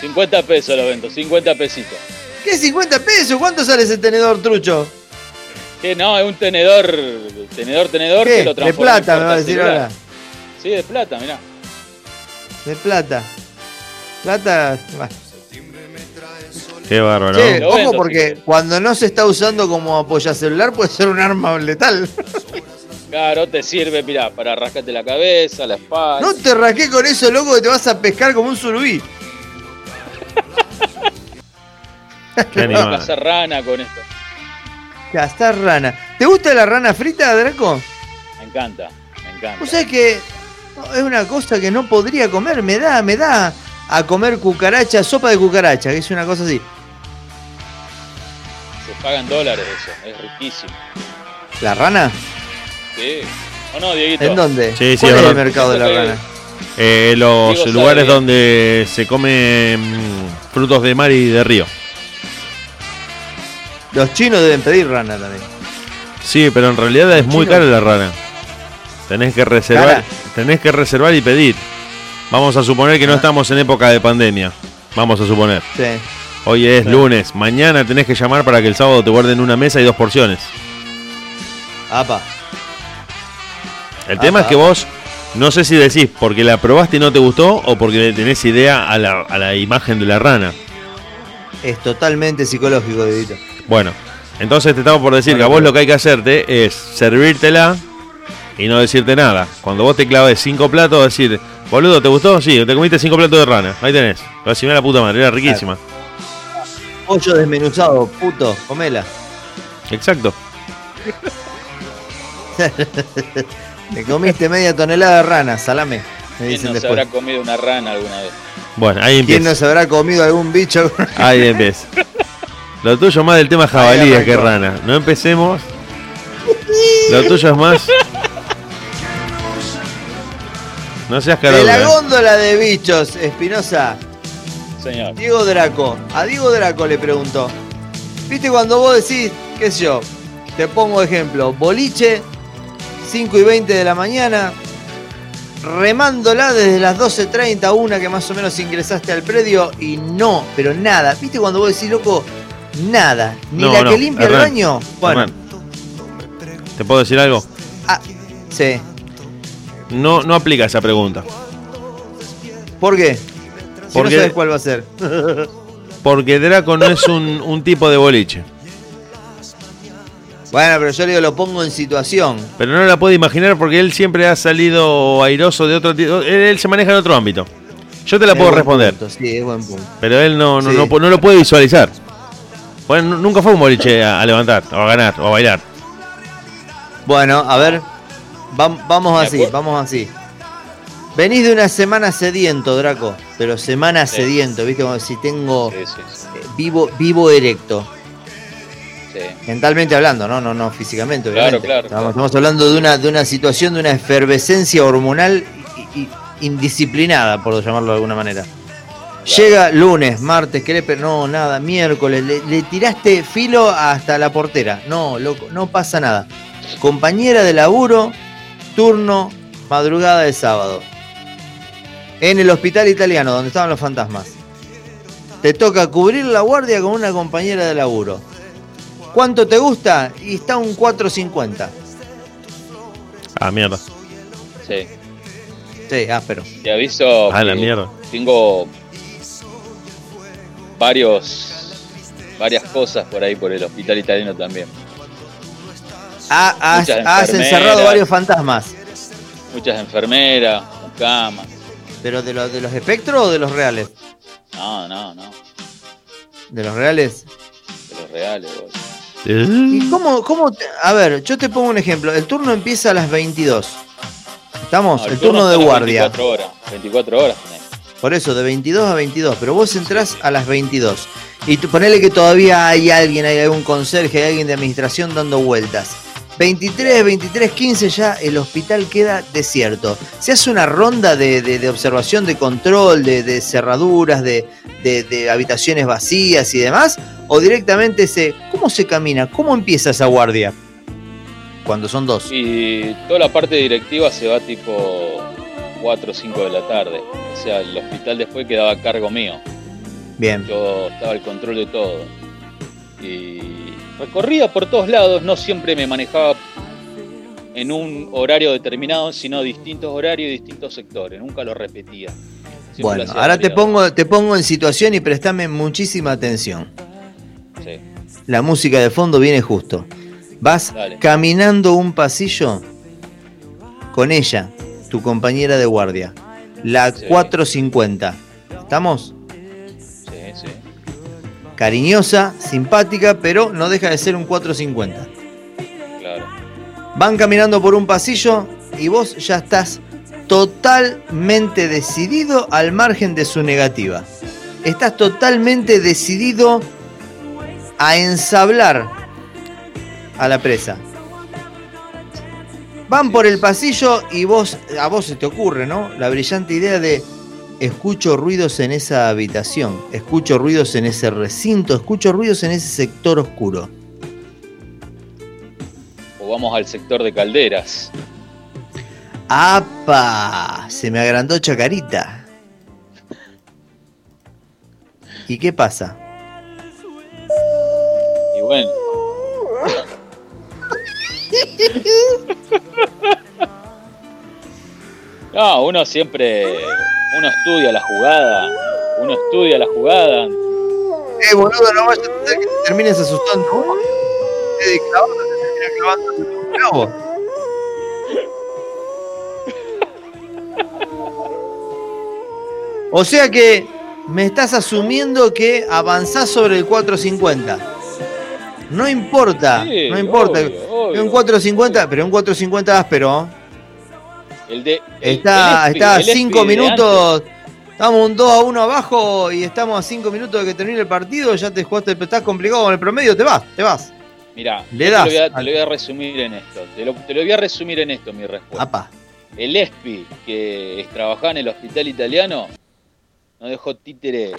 Speaker 5: 50 pesos lo vendo, 50 pesitos.
Speaker 3: ¿Qué 50 pesos? ¿Cuánto sale ese tenedor trucho?
Speaker 5: Que no, es un tenedor, tenedor, tenedor
Speaker 3: ¿Qué?
Speaker 5: que lo
Speaker 3: De plata, me va a decir ahora.
Speaker 5: Sí, de plata, mirá.
Speaker 3: De plata. Plata.
Speaker 1: Qué bárbaro.
Speaker 3: Che, ojo
Speaker 5: vendo,
Speaker 3: porque cuando no se está usando como apoyacelular puede ser un arma letal.
Speaker 5: Claro, te sirve, mirá, para rascarte la cabeza, la espalda.
Speaker 3: No te rasqué con eso, loco, que te vas a pescar como un surubí.
Speaker 1: Qué
Speaker 5: Vas a cazar rana con esto.
Speaker 3: Cazar rana. ¿Te gusta la rana frita, Draco?
Speaker 5: Me encanta, me encanta.
Speaker 3: Vos sabés que no, es una cosa que no podría comer, me da, me da a comer cucaracha, sopa de cucaracha, que es una cosa así.
Speaker 5: Se pagan dólares eso, es riquísimo.
Speaker 3: ¿La rana?
Speaker 5: Sí. ¿O no, Dieguito?
Speaker 3: ¿En dónde?
Speaker 1: Sí, sí,
Speaker 3: ¿Cuál
Speaker 1: es
Speaker 3: es el mercado de la rana?
Speaker 1: Eh, los
Speaker 5: Diego
Speaker 1: lugares donde se comen frutos de mar y de río.
Speaker 3: Los chinos deben pedir rana también.
Speaker 1: Sí, pero en realidad es muy cara la rana. Tenés que reservar,
Speaker 3: ¿Cara?
Speaker 1: tenés que reservar y pedir. Vamos a suponer que no estamos en época de pandemia. Vamos a suponer.
Speaker 3: Sí.
Speaker 1: Hoy es lunes. Mañana tenés que llamar para que el sábado te guarden una mesa y dos porciones.
Speaker 3: Apa.
Speaker 1: El tema es que vos, no sé si decís porque la probaste y no te gustó o porque tenés idea a la, a la imagen de la rana.
Speaker 3: Es totalmente psicológico, Dieguito.
Speaker 1: Bueno, entonces te estamos por decir que a vos lo que hay que hacerte es servírtela y no decirte nada. Cuando vos te claves cinco platos, decir, boludo, ¿te gustó? Sí, te comiste cinco platos de rana. Ahí tenés. Recibí la puta madre, era riquísima.
Speaker 3: Pollo desmenuzado, puto, comela.
Speaker 1: Exacto.
Speaker 3: Te comiste media tonelada de rana, salame. Me
Speaker 5: ¿Quién
Speaker 3: dicen
Speaker 5: no se
Speaker 3: después.
Speaker 5: habrá comido una rana alguna vez?
Speaker 1: Bueno, ahí
Speaker 3: ¿Quién
Speaker 1: empieza.
Speaker 3: no se habrá comido algún bicho?
Speaker 1: Ahí empieza. Lo tuyo más del tema jabalíes
Speaker 3: arrancó.
Speaker 1: que rana. No empecemos. Lo tuyo es más. No seas
Speaker 3: De la.
Speaker 1: ¿eh?
Speaker 3: góndola de bichos, Espinosa.
Speaker 5: Señor.
Speaker 3: Diego Draco. A Diego Draco le pregunto. ¿Viste cuando vos decís, qué sé yo? Te pongo ejemplo. Boliche, 5 y 20 de la mañana. Remándola desde las 12.30 a una que más o menos ingresaste al predio y no, pero nada. ¿Viste cuando vos decís, loco? Nada. Ni
Speaker 1: No,
Speaker 3: la
Speaker 1: no,
Speaker 3: que limpia
Speaker 1: Hernán,
Speaker 3: el baño. Bueno,
Speaker 1: Hernán, ¿Te puedo decir algo?
Speaker 3: sí.
Speaker 1: No, no aplica esa pregunta.
Speaker 3: ¿Por qué? Si
Speaker 1: Porque-
Speaker 3: no sabes cuál va a ser.
Speaker 1: Porque Draco no es un, un tipo de boliche.
Speaker 3: bueno, pero yo le digo, lo pongo en situación.
Speaker 1: Pero no la puede imaginar porque él siempre ha salido airoso de otro tipo. Él, se maneja en otro ámbito. Yo te la
Speaker 3: Es
Speaker 1: puedo responder.
Speaker 3: punto, sí, es buen punto.
Speaker 1: Pero él no, no,
Speaker 3: Sí.
Speaker 1: no, no lo puede visualizar. Bueno, nunca fue un boliche a, a levantar, o a ganar, o a bailar.
Speaker 3: Bueno, a ver, vamos así, vamos así. Venís de una semana sediento, Draco, pero semana
Speaker 5: Sí.
Speaker 3: sediento, ¿viste? Como si tengo
Speaker 5: Sí, sí, sí.
Speaker 3: eh, vivo, vivo erecto, mentalmente hablando, no, no, no, físicamente,
Speaker 5: Claro, claro,
Speaker 3: Estamos,
Speaker 5: claro.
Speaker 3: estamos hablando de una, de una situación, de una efervescencia hormonal y- y- indisciplinada, por llamarlo de alguna manera. Llega lunes, martes, querés, pero no, nada, miércoles, le, le tiraste filo hasta la portera. No, loco, no pasa nada. Compañera de laburo, turno, madrugada de sábado. En el hospital italiano, donde estaban los fantasmas. Te toca cubrir la guardia con una compañera de laburo. ¿Cuánto te gusta? Y está un 4.50.
Speaker 1: Ah, mierda.
Speaker 5: sí.
Speaker 3: Sí, áspero.
Speaker 5: Te aviso.
Speaker 1: Ah, la
Speaker 5: que
Speaker 1: mierda.
Speaker 5: Tengo varios varias cosas por ahí por el hospital italiano también.
Speaker 3: Ah, has, has encerrado varios fantasmas.
Speaker 5: Muchas enfermeras, camas.
Speaker 3: ¿Pero de, los de los espectros o de los reales?
Speaker 5: No, no, no.
Speaker 3: De los reales.
Speaker 5: De los reales. boludo.
Speaker 3: ¿Y cómo, cómo te- a ver, yo te pongo un ejemplo. El turno empieza a las 22. ¿Estamos?
Speaker 5: No,
Speaker 3: el, turno, de guardia.
Speaker 5: 24 horas. 24 horas tenés.
Speaker 3: Por eso, de 22 a 22. Pero vos entrás a las 22. Y tú ponele que todavía hay alguien, hay algún conserje, hay alguien de administración dando vueltas. 23, 23, 15 ya el hospital queda desierto. Se hace una ronda de, de- de observación, de control, de, de cerraduras, de, de- de habitaciones vacías y demás. O directamente se... ¿Cómo se camina? ¿Cómo empieza esa guardia? Cuando son dos.
Speaker 5: Y toda la parte directiva se va tipo 4 o 5 de la tarde. O sea, el hospital después quedaba a cargo mío.
Speaker 3: Bien.
Speaker 5: Yo estaba al control de todo. Y recorría por todos lados, no siempre me manejaba en un horario determinado, sino distintos horarios y distintos sectores. Nunca lo repetía. Siempre
Speaker 3: Bueno, ahora te pongo, te pongo en situación y prestame muchísima atención.
Speaker 5: Sí.
Speaker 3: La música de fondo viene justo. Vas
Speaker 5: Dale.
Speaker 3: caminando un pasillo con ella, tu compañera de guardia, la
Speaker 5: Sí.
Speaker 3: 450. ¿Estamos? Cariñosa, simpática, pero no deja de ser un 450.
Speaker 5: Claro.
Speaker 3: Van caminando por un pasillo y vos ya estás totalmente decidido al margen de su negativa. Estás totalmente decidido a ensablar a la presa. Van por el pasillo y vos, a vos se te ocurre, ¿no? La brillante idea de escucho ruidos en esa habitación, escucho ruidos en ese recinto, escucho ruidos en ese sector oscuro.
Speaker 5: O vamos al sector de calderas.
Speaker 3: ¡Apa! Se me agrandó Chacarita. ¿Y qué pasa?
Speaker 5: Y bueno. No, uno siempre, uno estudia la jugada, uno estudia la jugada.
Speaker 3: Eh, boludo, no vayas a que te termines asustando. Eh, clavando, te clavando un clavo. O sea que me estás asumiendo que avanzás sobre el 450. No importa,
Speaker 5: Sí,
Speaker 3: no importa.
Speaker 5: obvio, obvio.
Speaker 3: Un 450, pero un 450 áspero.
Speaker 5: El de el-
Speaker 3: Está,
Speaker 5: el
Speaker 3: está a
Speaker 5: el Espi
Speaker 3: 5
Speaker 5: de
Speaker 3: minutos. Estamos un 2 a 1 abajo y estamos a 5 minutos de que termine el partido. Ya te jugaste, estás complicado con el promedio. Te vas, te vas.
Speaker 5: Mira,
Speaker 3: Le
Speaker 5: te,
Speaker 3: das
Speaker 5: lo voy a,
Speaker 3: al-
Speaker 5: te lo voy a resumir en esto. Te lo, te lo voy a resumir en esto, mi respuesta.
Speaker 3: Apa.
Speaker 5: El Espi, que es- trabajaba en el hospital italiano, no dejó títere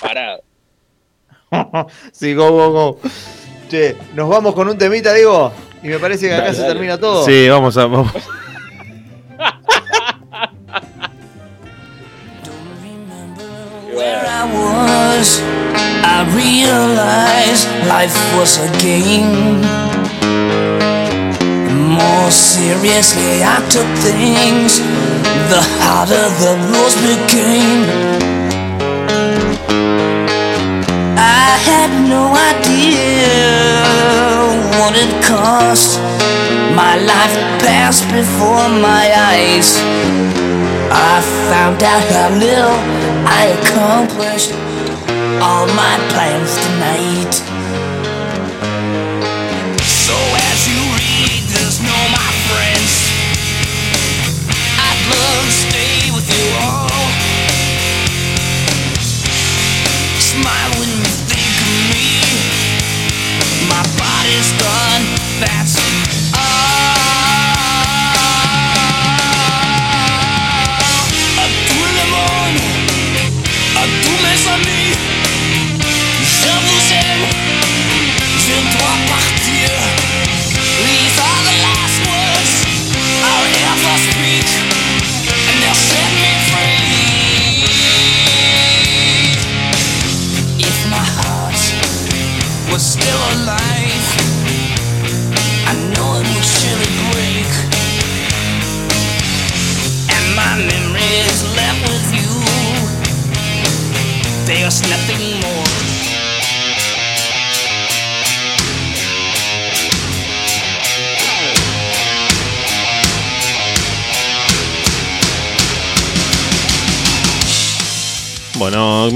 Speaker 5: parado.
Speaker 3: sí, go, go, go. Che, nos vamos con un temita, digo. Y me parece que acá
Speaker 5: Dale,
Speaker 3: se
Speaker 5: dale.
Speaker 3: termina todo.
Speaker 1: Sí, vamos a. Vamos.
Speaker 9: Where I was, I realized life was a game. More seriously, I took things, the harder the rules became. I had no idea what it cost. My life passed before my eyes. I found out how little I accomplished all my plans tonight.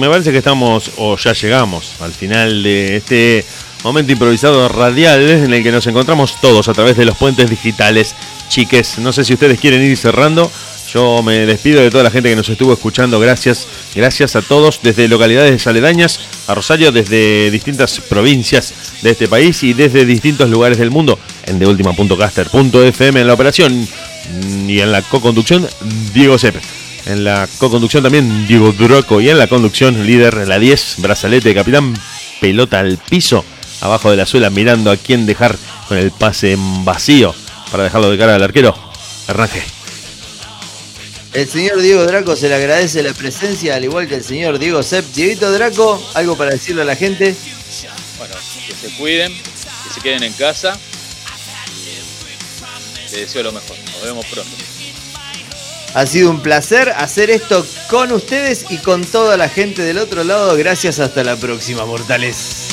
Speaker 1: Me parece que estamos, o ya llegamos, al final de este momento improvisado radial en el que nos encontramos todos a través de los puentes digitales. Chiques, no sé si ustedes quieren ir cerrando. Yo me despido de toda la gente que nos estuvo escuchando. Gracias, gracias a todos desde localidades aledañas a Rosario, desde distintas provincias de este país y desde distintos lugares del mundo. En deultima.caster.fm en la operación y en la co-conducción Diego Sepe. En la co-conducción también Diego Draco y en la conducción líder la 10, brazalete, capitán, pelota al piso, abajo de la suela mirando a quién dejar con el pase en vacío para dejarlo de cara al arquero. Arranque.
Speaker 3: El señor Diego Draco se le agradece la presencia, al igual que el señor Diego Sepp. Dieguito Draco, algo para decirle a la gente.
Speaker 5: Bueno, que se cuiden, que se queden en casa. Les deseo lo mejor. Nos vemos pronto.
Speaker 3: Ha sido un placer hacer esto con ustedes y con toda la gente del otro lado. Gracias, hasta la próxima, mortales.